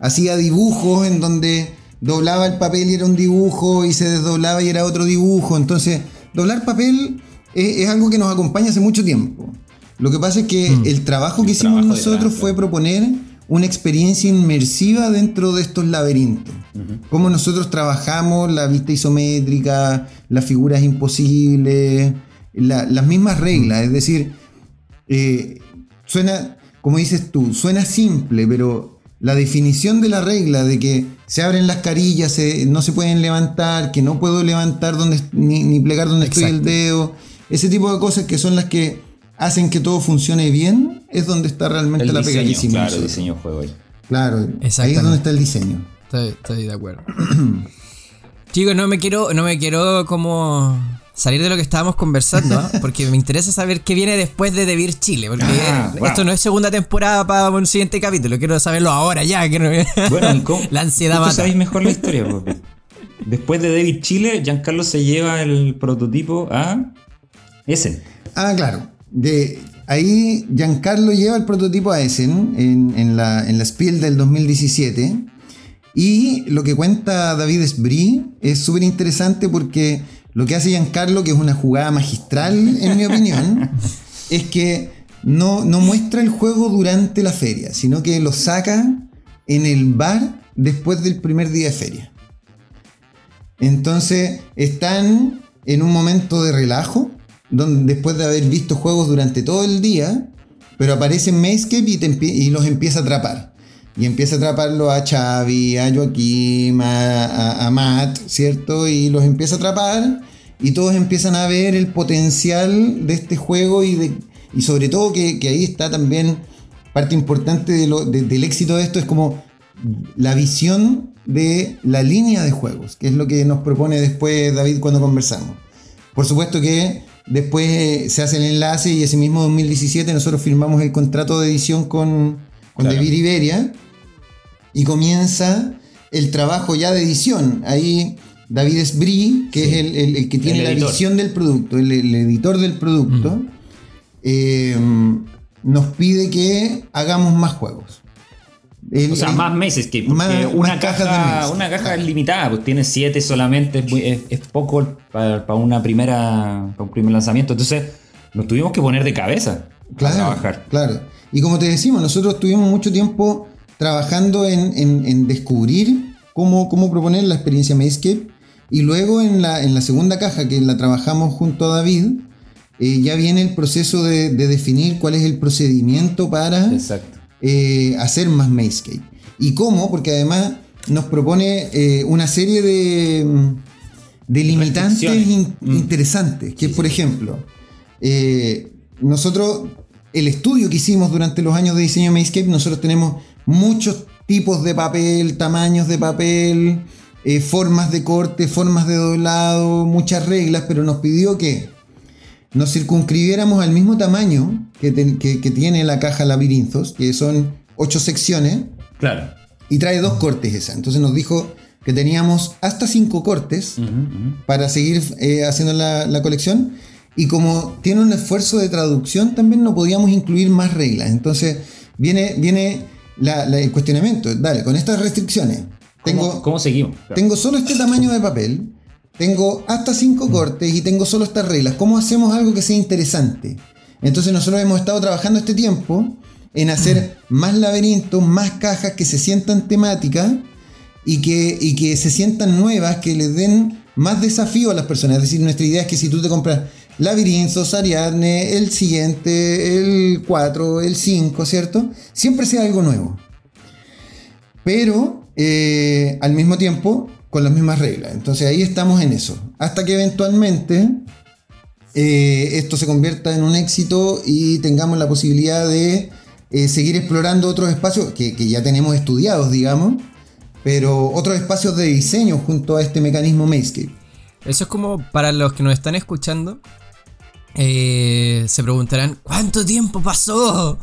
hacía dibujos en donde doblaba el papel y era un dibujo y se desdoblaba y era otro dibujo. Entonces, doblar papel es, es algo que nos acompaña hace mucho tiempo. Lo que pasa es que el trabajo que El hicimos trabajo nosotros fue claro. proponer una experiencia inmersiva dentro de estos laberintos. Cómo nosotros trabajamos la vista isométrica, las figuras imposibles, la- las mismas reglas. Es decir, eh, suena, como dices tú, suena simple, pero la definición de la regla de que se abren las carillas, se- no se pueden levantar, que no puedo levantar donde, ni, ni plegar donde estoy el dedo, ese tipo de cosas que son las que hacen que todo funcione bien, es donde está realmente el la pega que diseño, hicimos claro, el diseño de juego ahí. Claro, ahí es donde está el diseño. Estoy, estoy de acuerdo. (clears throat) Chicos, no me quiero, no me quiero como salir de lo que estábamos conversando, ¿ah? (laughs) porque me interesa saber qué viene después de Devir Chile, porque Ah, eh, wow. esto no es segunda temporada para un siguiente capítulo, quiero saberlo ahora ya, que no- (laughs) Bueno, ¿y cómo- la ansiedad mata. sabéis mejor la historia. Después de David Chile, Giancarlo se lleva el prototipo a Essen. Ah, claro. De, ahí Giancarlo lleva el prototipo a Essen en, en la, en la Spiel del 2017. Y lo que cuenta David Esbrí es súper interesante porque lo que hace Giancarlo, que es una jugada magistral en mi opinión, (laughs) es que no, no muestra el juego durante la feria, sino que lo saca en el bar después del primer día de feria. Entonces están en un momento de relajo, donde después de haber visto juegos durante todo el día, pero aparece Mayscape y, los empieza a atrapar. Y empieza a atraparlo a Xavi, a Joaquim, a, Matt, ¿cierto? Y los empieza a atrapar y todos empiezan a ver el potencial de este juego y, de, Y sobre todo que, ahí está también parte importante de- del éxito de esto, es como la visión de la línea de juegos, que es lo que nos propone después David cuando conversamos. Por supuesto que después eh, se hace el enlace y ese mismo 2017 nosotros firmamos el contrato de edición con, con Claro. David Iberia y comienza el trabajo ya de edición. Ahí David Esbrí, que Sí. es el, el- el que tiene El la visión del producto, el, editor del producto, eh, nos pide que hagamos más juegos. El- O sea, el- más meses que porque más- una más caja, una caja limitada, pues tiene siete solamente, es, poco para, para una primera, para un primer lanzamiento. Entonces, nos tuvimos que poner de cabeza Claro, trabajar. claro. Y como te decimos, nosotros tuvimos mucho tiempo trabajando en, en- en descubrir cómo, cómo proponer la experiencia Mayscape. Y luego en la, en la segunda caja, que la trabajamos junto a David, eh, ya viene el proceso de, de definir cuál es el procedimiento para Exacto. Eh, hacer más Mayscape. ¿Y cómo? Porque además nos propone eh, una serie de, mm, de limitantes in- Mm. interesantes. Que, por ejemplo, eh, nosotros, el estudio que hicimos durante los años de diseño de Mayscape, nosotros tenemos muchos tipos de papel, tamaños de papel, eh, formas de corte, formas de doblado, muchas reglas, pero nos pidió que nos circunscribiéramos al mismo tamaño que, ten- que- que tiene la caja Labirinthos, que son ocho secciones, Claro. y trae dos cortes esa. Entonces nos dijo que teníamos hasta cinco cortes para seguir eh, haciendo la, la colección. Y como tiene un esfuerzo de traducción, también no podíamos incluir más reglas. Entonces viene, viene la- la- el cuestionamiento. Dale, con estas restricciones, tengo, ¿Cómo, cómo seguimos? Claro. tengo solo este tamaño de papel, tengo hasta cinco cortes y tengo solo estas reglas. ¿Cómo hacemos algo que sea interesante? Entonces nosotros hemos estado trabajando este tiempo en hacer más laberintos, más cajas que se sientan temáticas y que, y que se sientan nuevas, que les den más desafío a las personas. Es decir, nuestra idea es que si tú te compras Labirinthos, Ariadne, el siguiente, el 4, el 5, ¿cierto? Siempre sea algo nuevo pero eh, al mismo tiempo con las mismas reglas. Entonces ahí estamos en eso. Hasta que eventualmente eh, esto se convierta en un éxito y tengamos la posibilidad de eh, seguir explorando otros espacios que, que ya tenemos estudiados, digamos, pero otros espacios de diseño junto a este mecanismo Mayscape. Eso es como para los que nos están escuchando. eh, se preguntarán, ¿cuánto tiempo pasó?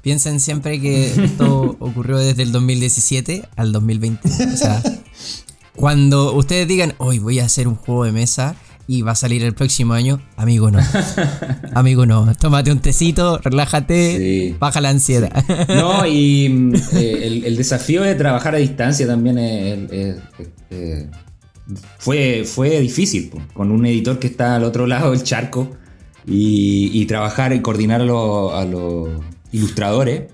Piensen siempre que esto (laughs) ocurrió desde el 2017 al 2020. O sea, (laughs) cuando ustedes digan, hoy voy a hacer un juego de mesa y va a salir el próximo año, amigo no. (laughs) Amigo no. Tómate un tecito, relájate, Sí. baja la ansiedad. No, y mm, eh, el, el desafío de trabajar a distancia también es- es- es- eh, fue, fue difícil, po, con un editor que está al otro lado del charco y, y trabajar y coordinar a, los- a los ilustradores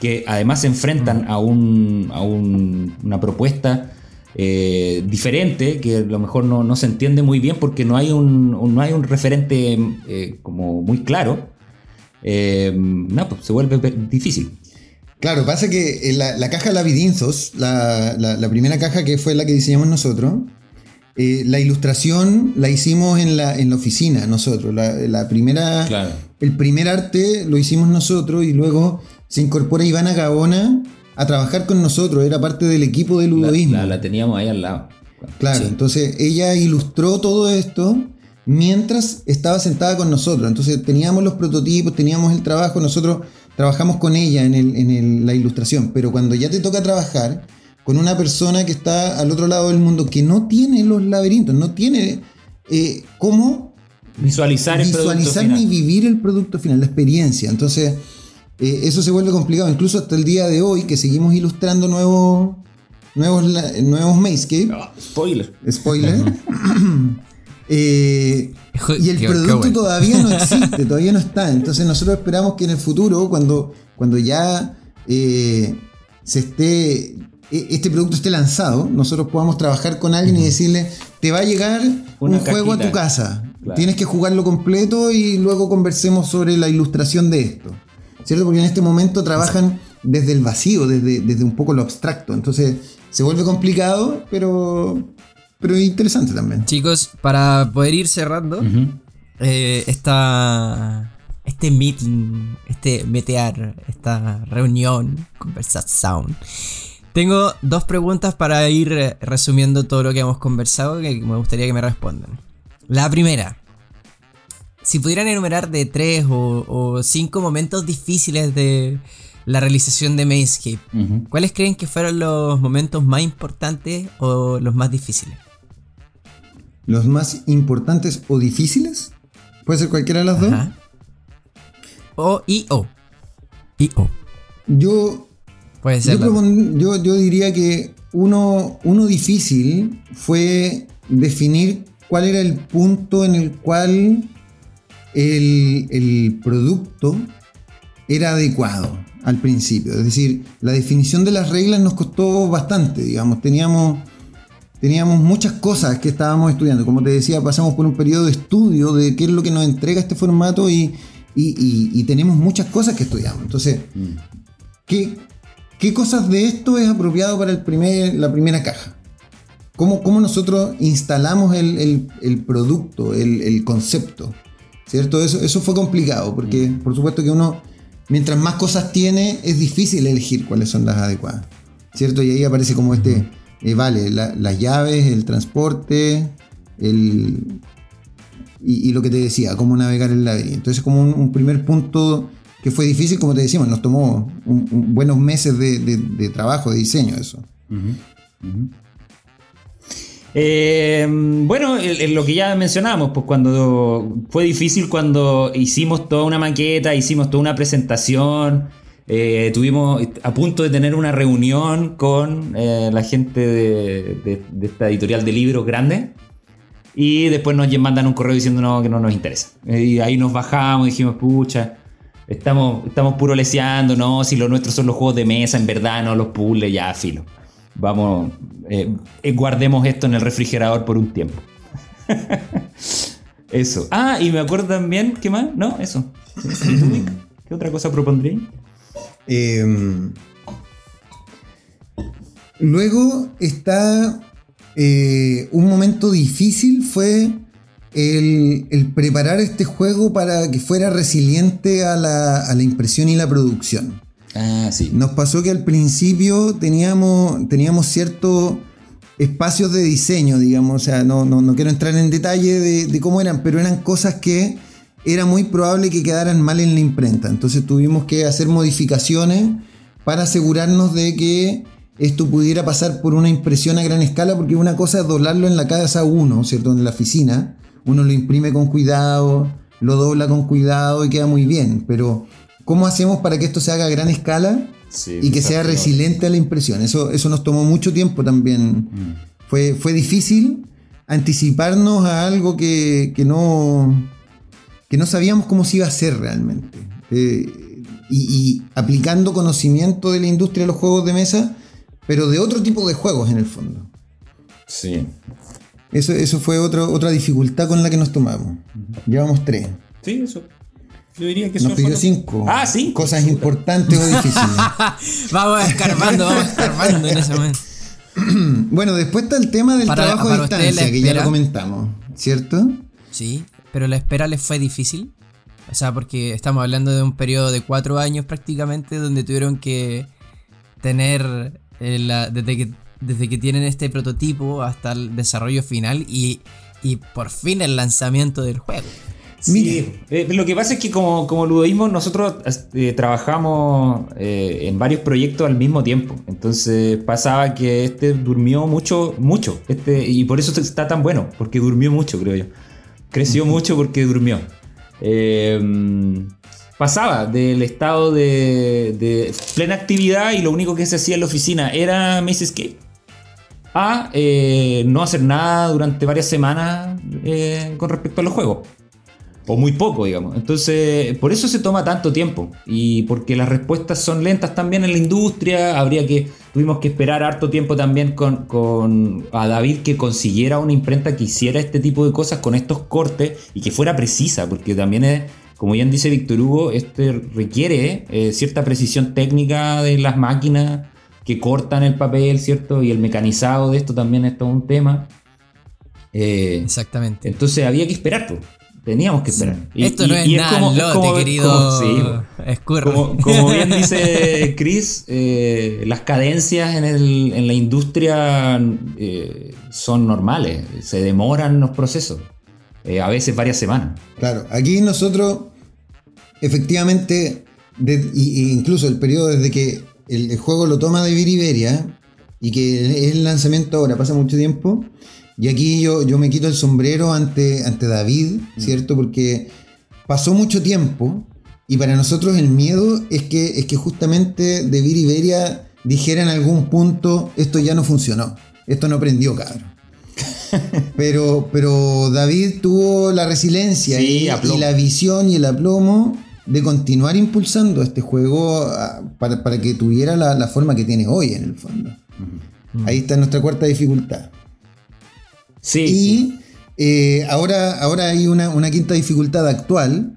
que además se enfrentan a, un, a un- una propuesta eh, diferente que a lo mejor no, no se entiende muy bien porque no hay un, un- no hay un referente eh, como muy claro. Eh, no, pues se vuelve difícil. Claro, pasa que en la, la caja Labirinthos, la, la- la primera caja que fue la que diseñamos nosotros, eh, la ilustración la hicimos en la, en la oficina nosotros. La, la primera, Claro. El primer arte lo hicimos nosotros y luego se incorpora Ivana Gabona a trabajar con nosotros. Era parte del equipo de ludoísmo. la- la teníamos ahí al lado. Claro, Sí. entonces ella ilustró todo esto mientras estaba sentada con nosotros. Entonces teníamos los prototipos, teníamos el trabajo, nosotros trabajamos con ella en, el- en el- la ilustración. Pero cuando ya te toca trabajar con una persona que está al otro lado del mundo, que no tiene los laberintos, no tiene eh, cómo Visualizar el visualizar ni vivir el producto final, la experiencia. Entonces, eh, eso se vuelve complicado. Incluso hasta el día de hoy, que seguimos ilustrando nuevos, nuevos, nuevos Mayscape. Ah, spoiler. Spoiler. (laughs) Eh, y el Qué- qué producto bueno. todavía no (laughs) existe, todavía no está. Entonces nosotros esperamos que en el futuro, cuando, cuando ya eh, se esté, e- este producto esté lanzado, nosotros podamos trabajar con alguien y decirle, te va a llegar Una un juego a tu casa. Claro. Tienes que jugarlo completo y luego conversemos sobre la ilustración de esto. ¿Cierto? Porque en este momento trabajan desde el vacío, desde, desde un poco lo abstracto. Entonces se vuelve complicado, pero, pero interesante también. Chicos, para poder ir cerrando eh, esta, este meeting, este metear, esta reunión, conversación. Tengo dos preguntas para ir eh, resumiendo todo lo que hemos conversado que me gustaría que me respondan. La primera, si pudieran enumerar de tres o, o cinco momentos difíciles de la realización de Mainscape, Ujú. ¿cuáles creen que fueron los momentos más importantes o los más difíciles? Los más importantes o difíciles. Puede ser cualquiera de las dos. O y o. Y o. Yo Puede ser. Yo, propon- yo, yo diría que uno, uno difícil fue definir cuál era el punto en el cual el, el producto era adecuado al principio. Es decir, la definición de las reglas nos costó bastante, digamos. Teníamos, teníamos muchas cosas que estábamos estudiando. Como te decía, pasamos por un periodo de estudio de qué es lo que nos entrega este formato y, y- y- y tenemos muchas cosas que estudiamos. Entonces, ¿Qué, qué cosas de esto es apropiado para el primer, la primera caja? ¿Cómo, cómo nosotros instalamos el, el- el producto, el, el concepto? ¿Cierto? Eso, eso fue complicado, porque por supuesto que uno, mientras más cosas tiene, es difícil elegir cuáles son las adecuadas. ¿Cierto? Y ahí aparece como este, eh, vale, la- las llaves, el transporte, el, y, y lo que te decía, cómo navegar el laberinto. Entonces, como un, un primer punto que fue difícil, como te decíamos, nos tomó un- un buenos meses de, de- de trabajo, de diseño, eso. Eh, bueno, lo que ya mencionábamos, pues cuando fue difícil cuando hicimos toda una maqueta, hicimos toda una presentación, eh, tuvimos a punto de tener una reunión con eh, la gente de, esta editorial de libros grande. Y después nos mandan un correo diciendo no, que no nos interesa. Y ahí nos bajamos dijimos, pucha, estamos, estamos puro leseando, no, si lo nuestro son los juegos de mesa, en verdad, no los puzzles, ya, filo. Vamos, eh, eh, guardemos esto en el refrigerador por un tiempo. (laughs) eso. Ah, y me acuerdo también, ¿qué más? No, eso. ¿Qué otra cosa propondría? Eh, luego está eh, un momento difícil fue el, preparar este juego para que fuera resiliente a la impresión y la producción. Ah, sí. Nos pasó que al principio teníamos, teníamos ciertos espacios de diseño, digamos, o sea, no, no, quiero entrar en detalle de, de cómo eran, pero eran cosas que era muy probable que quedaran mal en la imprenta. Entonces tuvimos que hacer modificaciones para asegurarnos de que esto pudiera pasar por una impresión a gran escala, porque una cosa es doblarlo en la casa uno, ¿cierto? En la oficina. Uno lo imprime con cuidado, lo dobla con cuidado y queda muy bien, pero ¿cómo hacemos para que esto se haga a gran escala Sí, y que sea resiliente a la impresión? Eso, eso nos tomó mucho tiempo también. Fue, fue difícil anticiparnos a algo que, que no, que no sabíamos cómo se iba a hacer realmente. Eh, y, y aplicando conocimiento de la industria de los juegos de mesa, pero de otro tipo de juegos en el fondo. Sí. Eso, eso fue otro- otra dificultad con la que nos tomamos. Llevamos tres. Sí, eso. Yo diría que eso Nos pidió cinco. Ah, sí. Cosas importantes o difíciles. (laughs) vamos escarbando, vamos escarbando en ese momento. (clears throat) bueno, después está el tema del Para- trabajo a distancia, que ya lo comentamos, ¿cierto? Sí, pero la espera les fue difícil. O sea, porque estamos hablando de un periodo de cuatro años prácticamente donde tuvieron que tener eh, la- desde que desde que tienen este prototipo hasta el desarrollo final y, y por fin el lanzamiento del juego. Sí, eh, lo que pasa es que como, como ludoísmo nosotros eh, trabajamos eh, en varios proyectos al mismo tiempo. Entonces pasaba que este durmió mucho, mucho. Este, y por eso está tan bueno, porque durmió mucho, creo yo. Creció mucho porque durmió. Pasaba del estado de, de plena actividad y lo único que se hacía en la oficina era Maze Escape a no hacer nada durante varias semanas con respecto a los juegos. O muy poco, digamos. Entonces, por eso se toma tanto tiempo. Y porque las respuestas son lentas también en la industria. Habría que. Tuvimos que esperar harto tiempo también con, con a David que consiguiera una imprenta que hiciera este tipo de cosas con estos cortes y que fuera precisa. Porque también es. Como bien dice Víctor Hugo, este requiere eh, cierta precisión técnica de las máquinas que cortan el papel, ¿cierto? Y el mecanizado de esto también es todo un tema. Eh, Exactamente. entonces había que esperar. Teníamos que esperar. Y- Esto y- no es y nada como- lote, como- querido como- sí. Como, como bien dice Chris, eh, las cadencias en, el- en la industria eh, son normales, se demoran los procesos, eh, a veces varias semanas. Claro, aquí nosotros, efectivamente, de- y- y incluso el periodo desde que el, el juego lo toma de Viriberia y que es el lanzamiento ahora, pasa mucho tiempo. Y aquí yo, yo me quito el sombrero ante, ante David, ¿cierto? Porque pasó mucho tiempo y para nosotros el miedo es que, es que justamente de Viriberia dijera en algún punto, esto ya no funcionó, esto no prendió, cabrón. (laughs) Pero, pero David tuvo la resiliencia Sí, y, la visión y el aplomo de continuar impulsando este juego ah, para, para que tuviera la, la forma que tiene hoy en el fondo. Ahí está nuestra cuarta dificultad. Sí, Y eh, ahora, ahora hay una, una quinta dificultad actual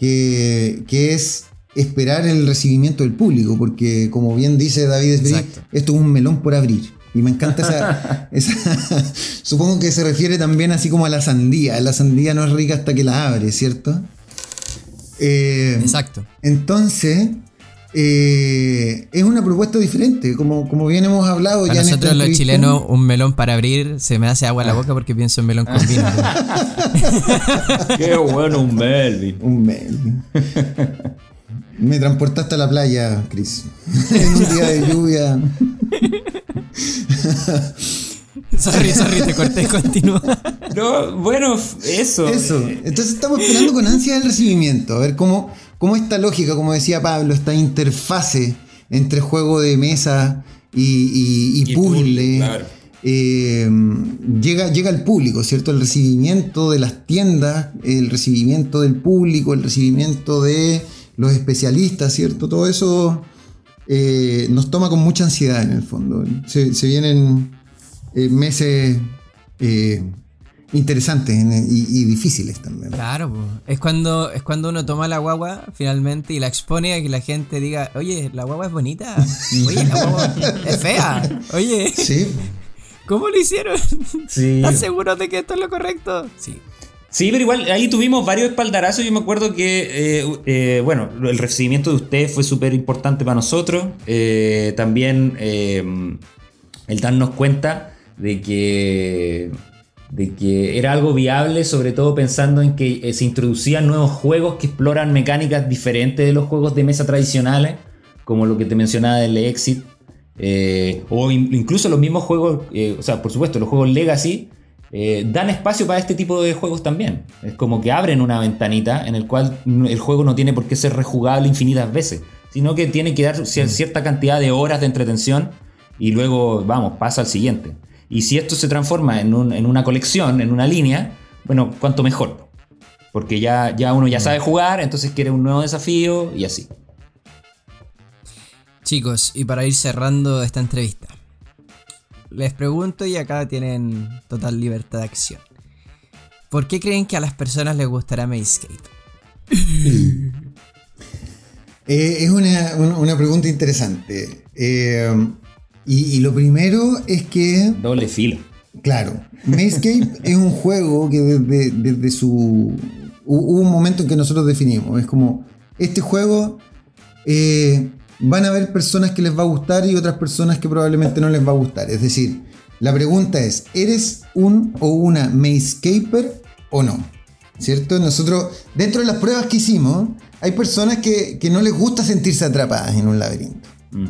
que, que es esperar el recibimiento del público, porque como bien dice David Esbrí, esto es un melón por abrir. Y me encanta esa, (laughs) esa- (laughs) Supongo que se refiere también así como a la sandía. La sandía no es rica hasta que la abre, ¿cierto? Eh, Exacto. entonces, eh, es una propuesta diferente, como, como bien hemos hablado Para ya en nosotros los entrevista. chilenos, un melón para abrir se me hace agua a la boca porque pienso en melón con vino. Qué bueno un Melvin. (laughs) Un Melvin. Me transportaste a la playa, Chris. (laughs) en un día de lluvia. (laughs) sorry, sorry, te corté, continúa. No, bueno, eso. Eso. Entonces estamos esperando con ansia el recibimiento. A ver cómo, cómo esta lógica, como decía Pablo, esta interfase entre juego de mesa y, y- y Y puzzle. claro. eh, llega, llega al público, ¿cierto? El recibimiento de las tiendas, el recibimiento del público, el recibimiento de los especialistas, ¿cierto? Todo eso eh, nos toma con mucha ansiedad en el fondo. Se, se vienen eh, meses interesantes en- y, y difíciles también. Claro, po. es cuando es cuando uno toma la guagua finalmente y la expone a que la gente diga, oye, la guagua es bonita, oye, la guagua es fea, oye, Sí, ¿cómo lo hicieron? Sí. ¿Estás seguro de que esto es lo correcto? Sí. Sí, pero igual ahí tuvimos varios espaldarazos. Yo me acuerdo que, eh, eh, bueno, el recibimiento de ustedes fue súper importante para nosotros. Eh, también eh, el darnos cuenta de que, de que era algo viable, sobre todo pensando en que eh, se introducían nuevos juegos que exploran mecánicas diferentes de los juegos de mesa tradicionales, como lo que te mencionaba del Exit. eh, o in- incluso los mismos juegos, eh, o sea, por supuesto, los juegos Legacy eh, dan espacio para este tipo de juegos también. Es como que abren una ventanita en el cual el juego no tiene por qué ser rejugable infinitas veces, sino que tiene que dar cier- cierta cantidad de horas de entretención y luego, vamos, pasa al siguiente. Y si esto se transforma en, un- en una colección, en una línea, bueno, cuanto mejor. Porque ya, ya uno ya sabe jugar, entonces quiere un nuevo desafío y así. Chicos, y para ir cerrando esta entrevista, les pregunto y acá tienen total libertad de acción. ¿Por qué creen que a las personas les gustará Mayscape? (laughs) Eh, es una, una- una pregunta interesante. Eh, y, y lo primero es que, Doble filo. claro, Mayscape (laughs) es un juego que desde, desde su... hu- Hubo un momento en que nosotros definimos. Es como, este juego eh, van a haber personas que les va a gustar y otras personas que probablemente no les va a gustar. Es decir, la pregunta es, ¿eres un o una Mayscaper o no? ¿Cierto? Nosotros, dentro de las pruebas que hicimos, hay personas que, que no les gusta sentirse atrapadas en un laberinto. Mm.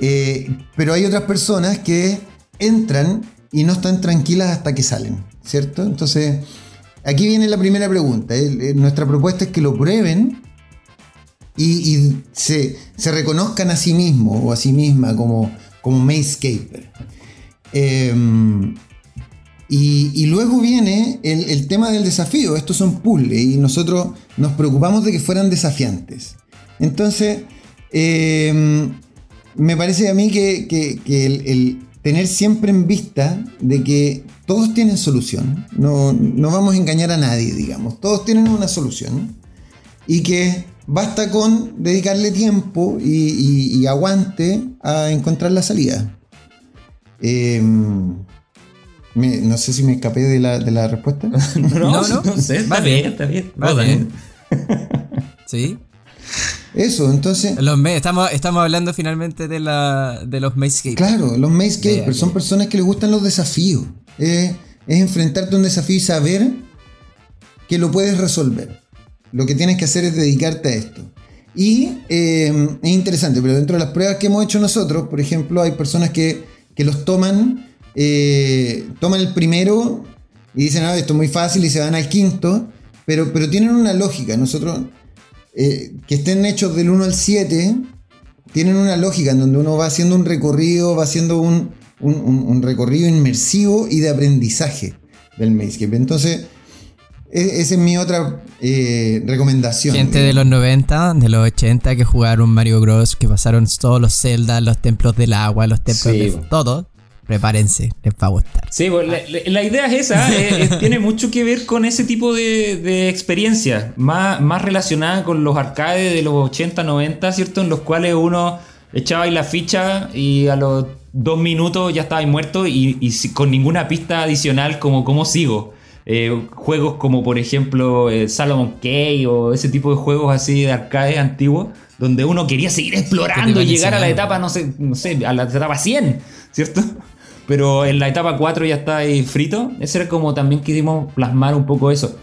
Eh, pero hay otras personas que entran y no están tranquilas hasta que salen, ¿cierto? Entonces, aquí viene la primera pregunta. El- el- nuestra propuesta es que lo prueben y, se, reconozcan a sí mismos o a sí misma como, como Mayscaper. Em, y, luego viene el, el tema del desafío. Estos son puzzles y nosotros nos preocupamos de que fueran desafiantes. Entonces, em, me parece a mí que, que- que el, el tener siempre en vista de que todos tienen solución. No, no vamos a engañar a nadie, digamos. Todos tienen una solución. Y que basta con dedicarle tiempo y, y- y aguante a encontrar la salida. Em, Me- no sé si me escapé de la, de la respuesta. No, (laughs) No, no, no. sé, está Va bien, está bien. Vos, bien. Sí. Eso, entonces, Los estamos, estamos hablando finalmente de, la, de los Maze claro, los maze Vea capers son personas que les gustan los desafíos. Eh, es enfrentarte a un desafío y saber que lo puedes resolver. Lo que tienes que hacer es dedicarte a esto. Y eh, es interesante, pero dentro de las pruebas que hemos hecho nosotros, por ejemplo, hay personas que, que los toman, eh, toman el primero y dicen, ah, esto es muy fácil y se van al quinto, pero, pero tienen una lógica. Nosotros, eh, que estén hechos del 1 al 7, tienen una lógica en donde uno va haciendo un recorrido, va haciendo un, un- un- un recorrido inmersivo y de aprendizaje del Mazescape. Entonces, e- esa es mi otra eh, recomendación. Gente de los 90, de los 80 que jugaron Mario Bros, que pasaron todos los Zelda, los templos del agua, los templos Sí, de todo. Prepárense, les va a gustar. Sí, pues, la, idea es esa, eh, eh, tiene mucho que ver con ese tipo de, de experiencias, más, más relacionada con los arcades de los 80, 90, ¿cierto? En los cuales uno echaba ahí la ficha y a los dos minutos ya estaba ahí muerto y, con ninguna pista adicional como cómo sigo. Eh, juegos como por ejemplo eh, Salomon Key o ese tipo de juegos así de arcades antiguos donde uno quería seguir explorando y llegar a la etapa, no sé, no sé, a la etapa 100, ¿cierto? Pero en la etapa 4 ya está ahí frito. Ese era como también quisimos plasmar un poco eso.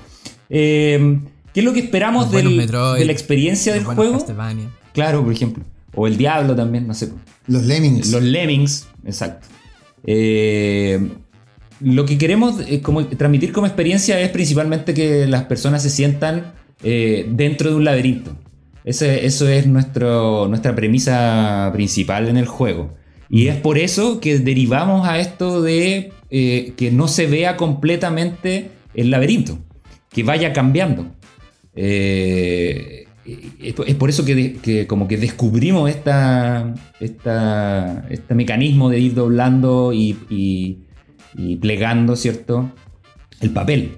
Eh, ¿Qué es lo que esperamos del- Metroid, de la experiencia del juego? Castlevania. Claro, por ejemplo. O el Diablo también, no sé. Los Lemmings. Los Lemmings, exacto. Eh, lo que queremos eh, como, transmitir como experiencia es principalmente que las personas se sientan eh, dentro de un laberinto. Ese- eso es nuestro, nuestra premisa principal en el juego. Y es por eso que derivamos a esto de eh, que no se vea completamente el laberinto, que vaya cambiando. Eh, es por- es por eso que, como que descubrimos esta, esta- este mecanismo de ir doblando y, y- y plegando, ¿cierto? El papel.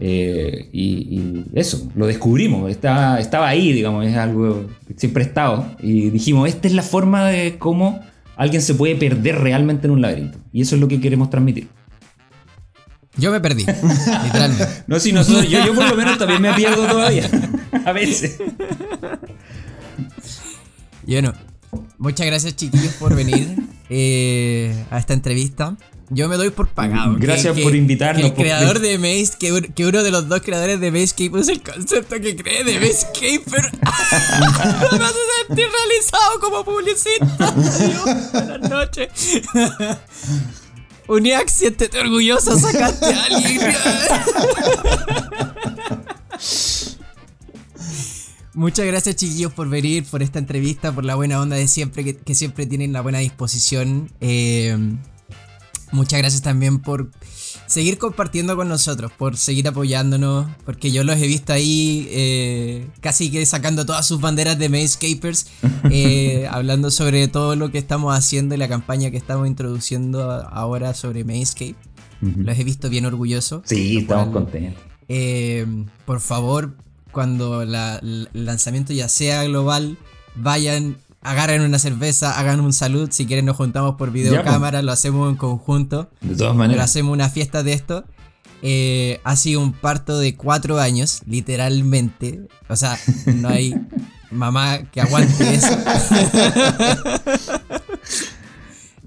Eh, y, y eso, lo descubrimos, estaba, estaba ahí, digamos, es algo que siempre ha estado. Y dijimos, esta es la forma de cómo alguien se puede perder realmente en un laberinto. Y eso es lo que queremos transmitir. Yo me perdí, (laughs) literalmente. No, si nosotros, yo, yo por lo menos también me pierdo todavía. (laughs) A veces. Y bueno, muchas gracias chiquillos por venir eh, a esta entrevista. Yo me doy por pagado. Gracias que- por invitarnos, que El por- creador de Maze, que, un- que uno de los dos creadores de Mazecape es el concepto que cree de Mazecaper. (laughs) me hace sentir realizado como publicista. Adiós, buenas noches. (laughs) Uniac, siéntete orgulloso, sacaste a alguien. (laughs) Muchas gracias chiquillos por venir, por esta entrevista, por la buena onda de siempre, que, que siempre tienen la buena disposición. Eh, muchas gracias también por seguir compartiendo con nosotros, por seguir apoyándonos, porque yo los he visto ahí eh, casi que sacando todas sus banderas de Mazecapers, (laughs) eh, hablando sobre todo lo que estamos haciendo y la campaña que estamos introduciendo ahora sobre Mazecape. Los he visto bien orgullosos. Sí, estamos cual, contentos. eh, por favor, cuando la- el lanzamiento ya sea global, vayan, agarren una cerveza, hagan un salud. Si quieren, nos juntamos por videocámara, lo hacemos en conjunto. De todas Pero maneras. hacemos una fiesta de esto. Eh, ha sido un parto de cuatro años, literalmente. O sea, no hay mamá que aguante eso. (laughs)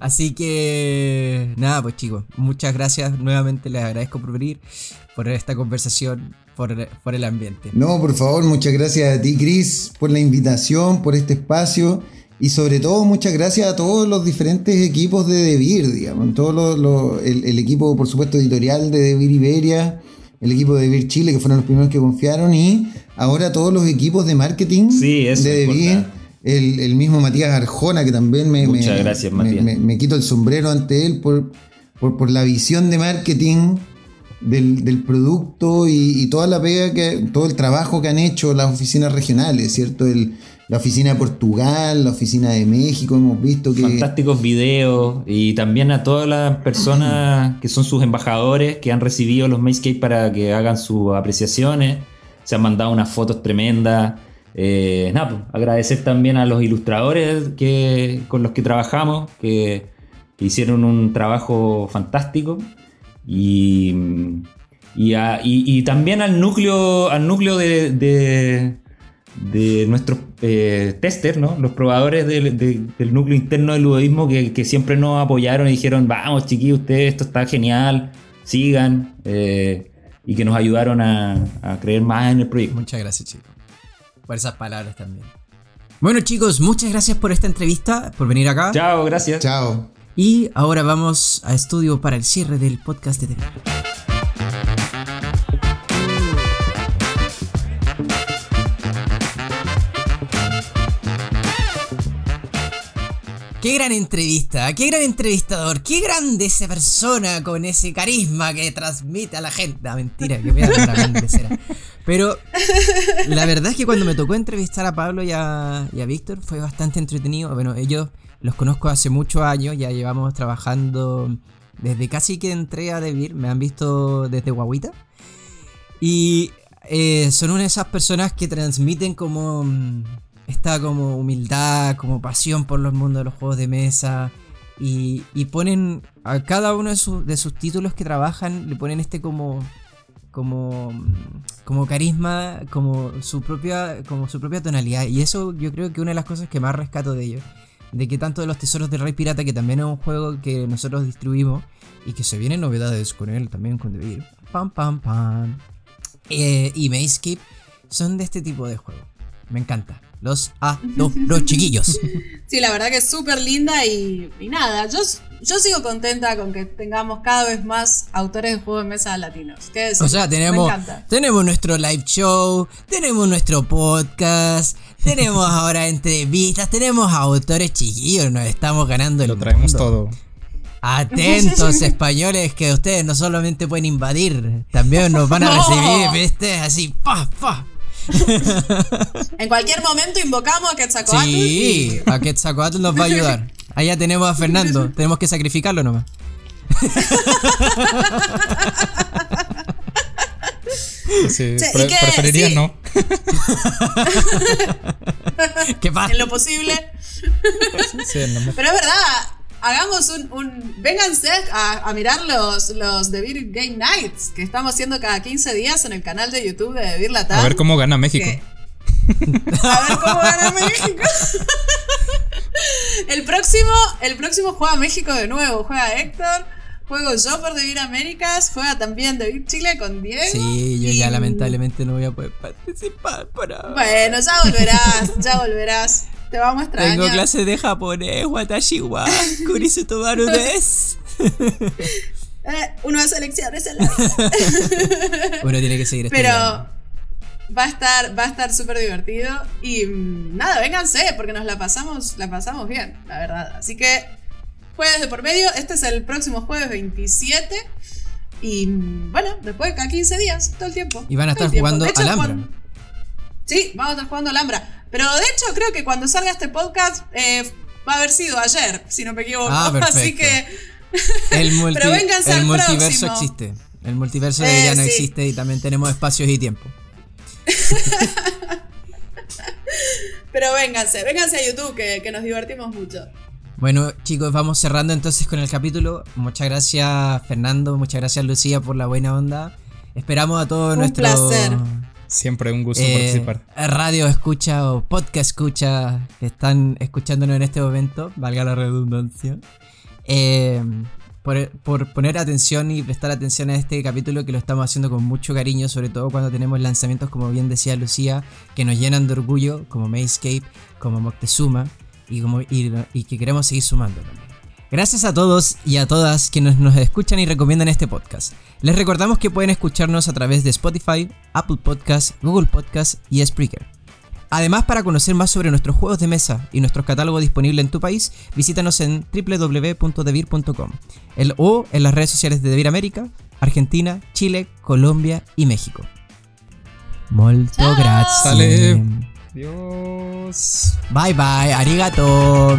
Así que nada, pues chicos, muchas gracias. Nuevamente les agradezco por venir, por esta conversación, por, por el ambiente. No, por favor, muchas gracias a ti, Chris, por la invitación, por este espacio y sobre todo muchas gracias a todos los diferentes equipos de Devir, digamos, todo lo- lo- el, el equipo, por supuesto, editorial de Devir Iberia, el equipo de Devir Chile, que fueron los primeros que confiaron, y ahora todos los equipos de marketing Sí, eso de es Devir. El, el mismo Matías Arjona, que también me, gracias, me- Matías. me- me quito el sombrero ante él por, por, por la visión de marketing del, del producto y, y toda la pega que, todo el trabajo que han hecho las oficinas regionales, ¿cierto? El- la oficina de Portugal, la oficina de México, hemos visto que. Fantásticos videos y también a todas las personas (clears throat) que son sus embajadores que han recibido los Mazescape para que hagan sus apreciaciones. Se han mandado unas fotos tremendas. Eh, pues, agradecer también a los ilustradores que, con los que trabajamos, que, hicieron un trabajo fantástico. Y, y, y- también al núcleo, al núcleo de, de, nuestros eh, testers, ¿no? los probadores del, de- del núcleo interno del ludoísmo que, siempre nos apoyaron y dijeron, vamos chiquillos, ustedes, esto está genial, sigan, eh, y que nos ayudaron a creer más en el proyecto. Muchas gracias, chicos. Por esas palabras también. Bueno, chicos, muchas gracias por esta entrevista, por venir acá. Chao, gracias. Chao. Y ahora vamos a estudio para el cierre del podcast de TV. Qué gran entrevista, qué gran entrevistador, qué grande esa persona con ese carisma que transmite a la gente. Ah, mentira, que voy a dar una grande será. Pero la verdad es que cuando me tocó entrevistar a Pablo y a, y a Víctor fue bastante entretenido. Bueno, ellos los conozco hace muchos años, ya llevamos trabajando desde casi que entré a Devir, me han visto desde Guaguita. Y eh, son una de esas personas que transmiten como mm, esta como humildad, como pasión por los mundos de los juegos de mesa. Y, y ponen a cada uno de, sus- de sus títulos que trabajan, le ponen este como como como carisma, como su propia como su propia tonalidad y eso yo creo que una de las cosas que más rescato de ellos, de que tanto de los tesoros del Rey Pirata que también es un juego que nosotros distribuimos y que se vienen novedades con él también con Devir. Pam pam pam. Eh, y Mazekeep son de este tipo de juego. Me encanta. Los adoro, chiquillos. (laughs) Sí, la verdad que es súper linda y, y nada, yo, yo sigo contenta con que tengamos cada vez más autores de juegos de mesa latinos. ¿Qué? O sea, tenemos, tenemos nuestro live show, tenemos nuestro podcast, tenemos (laughs) ahora entrevistas, tenemos autores chiquillos, nos estamos ganando el Lo traemos mundo. todo. Atentos (laughs) españoles que ustedes no solamente pueden invadir, también nos van a recibir, ¿viste? Así, pa, pa. (laughs) En cualquier momento invocamos a Quetzalcoatl Sí, a Quetzalcoatl nos va a ayudar. Allá tenemos a Fernando, (laughs) tenemos que sacrificarlo nomás. (laughs) Sí, ¿y pre- preferiría Sí. no. ¿Qué y pasa? en lo posible. Sí, no me- Pero es verdad, hagamos un. un- vénganse a, a mirar los, los The Beer Game Nights que estamos haciendo cada 15 días en el canal de YouTube de The Beer Latam. A ver cómo gana México. que- (laughs) A ver cómo gana México. el próximo, el próximo juega México de nuevo. Juega Héctor. Juego yo por Devir Américas. Juega también Devir Chile con Diego. Sí, yo y- ya lamentablemente no voy a poder participar por ahora. Bueno, ya volverás, ya volverás. Te vamos a extrañar. Tengo clases de japonés, watashi wa kurisu tomaru desu. (laughs) Eh, uno hace elecciones en la. (laughs) Uno tiene que seguir Pero estudiando. va a estar, va a estar súper divertido. Y mm, nada, vénganse, porque nos la pasamos, la pasamos bien, la verdad. Así que, jueves de por medio, este es el próximo jueves 27. Y mm, bueno, después cada 15 días, todo el tiempo. Y van a estar jugando De hecho, Alhambra. cuando- Sí, vamos a estar jugando Alhambra. Pero de hecho, creo que cuando salga este podcast, eh, va a haber sido ayer, si no me equivoco. Ah. (laughs) Así que. El, (laughs) multi- Pero vénganse el al multiverso próximo. existe. El multiverso de Eh, ya no sí. existe y también tenemos espacios y tiempo. (laughs) Pero vénganse, vénganse a YouTube, que, que nos divertimos mucho. Bueno, chicos, vamos cerrando entonces con el capítulo. Muchas gracias, Fernando. Muchas gracias, Lucía, por la buena onda. Esperamos a todos Un nuestros placer. Siempre un gusto eh, participar. radio escucha o podcast escucha que están escuchándonos en este momento, valga la redundancia. Eh, por, por poner atención y prestar atención a este capítulo que lo estamos haciendo con mucho cariño, sobre todo cuando tenemos lanzamientos, como bien decía Lucía, que nos llenan de orgullo, como Mayscape, como Moctezuma, y, como, y, y que queremos seguir sumando también. Gracias a todos y a todas quienes nos escuchan y recomiendan este podcast. Les recordamos que pueden escucharnos a través de Spotify, Apple Podcasts, Google Podcasts y Spreaker. Además, para conocer más sobre nuestros juegos de mesa y nuestro catálogo disponible en tu país, visítanos en www.devir.com el, o en las redes sociales de Devir América, Argentina, Chile, Colombia y México. Molto Chao. grazie. Sale. Dios. Bye bye, arigato.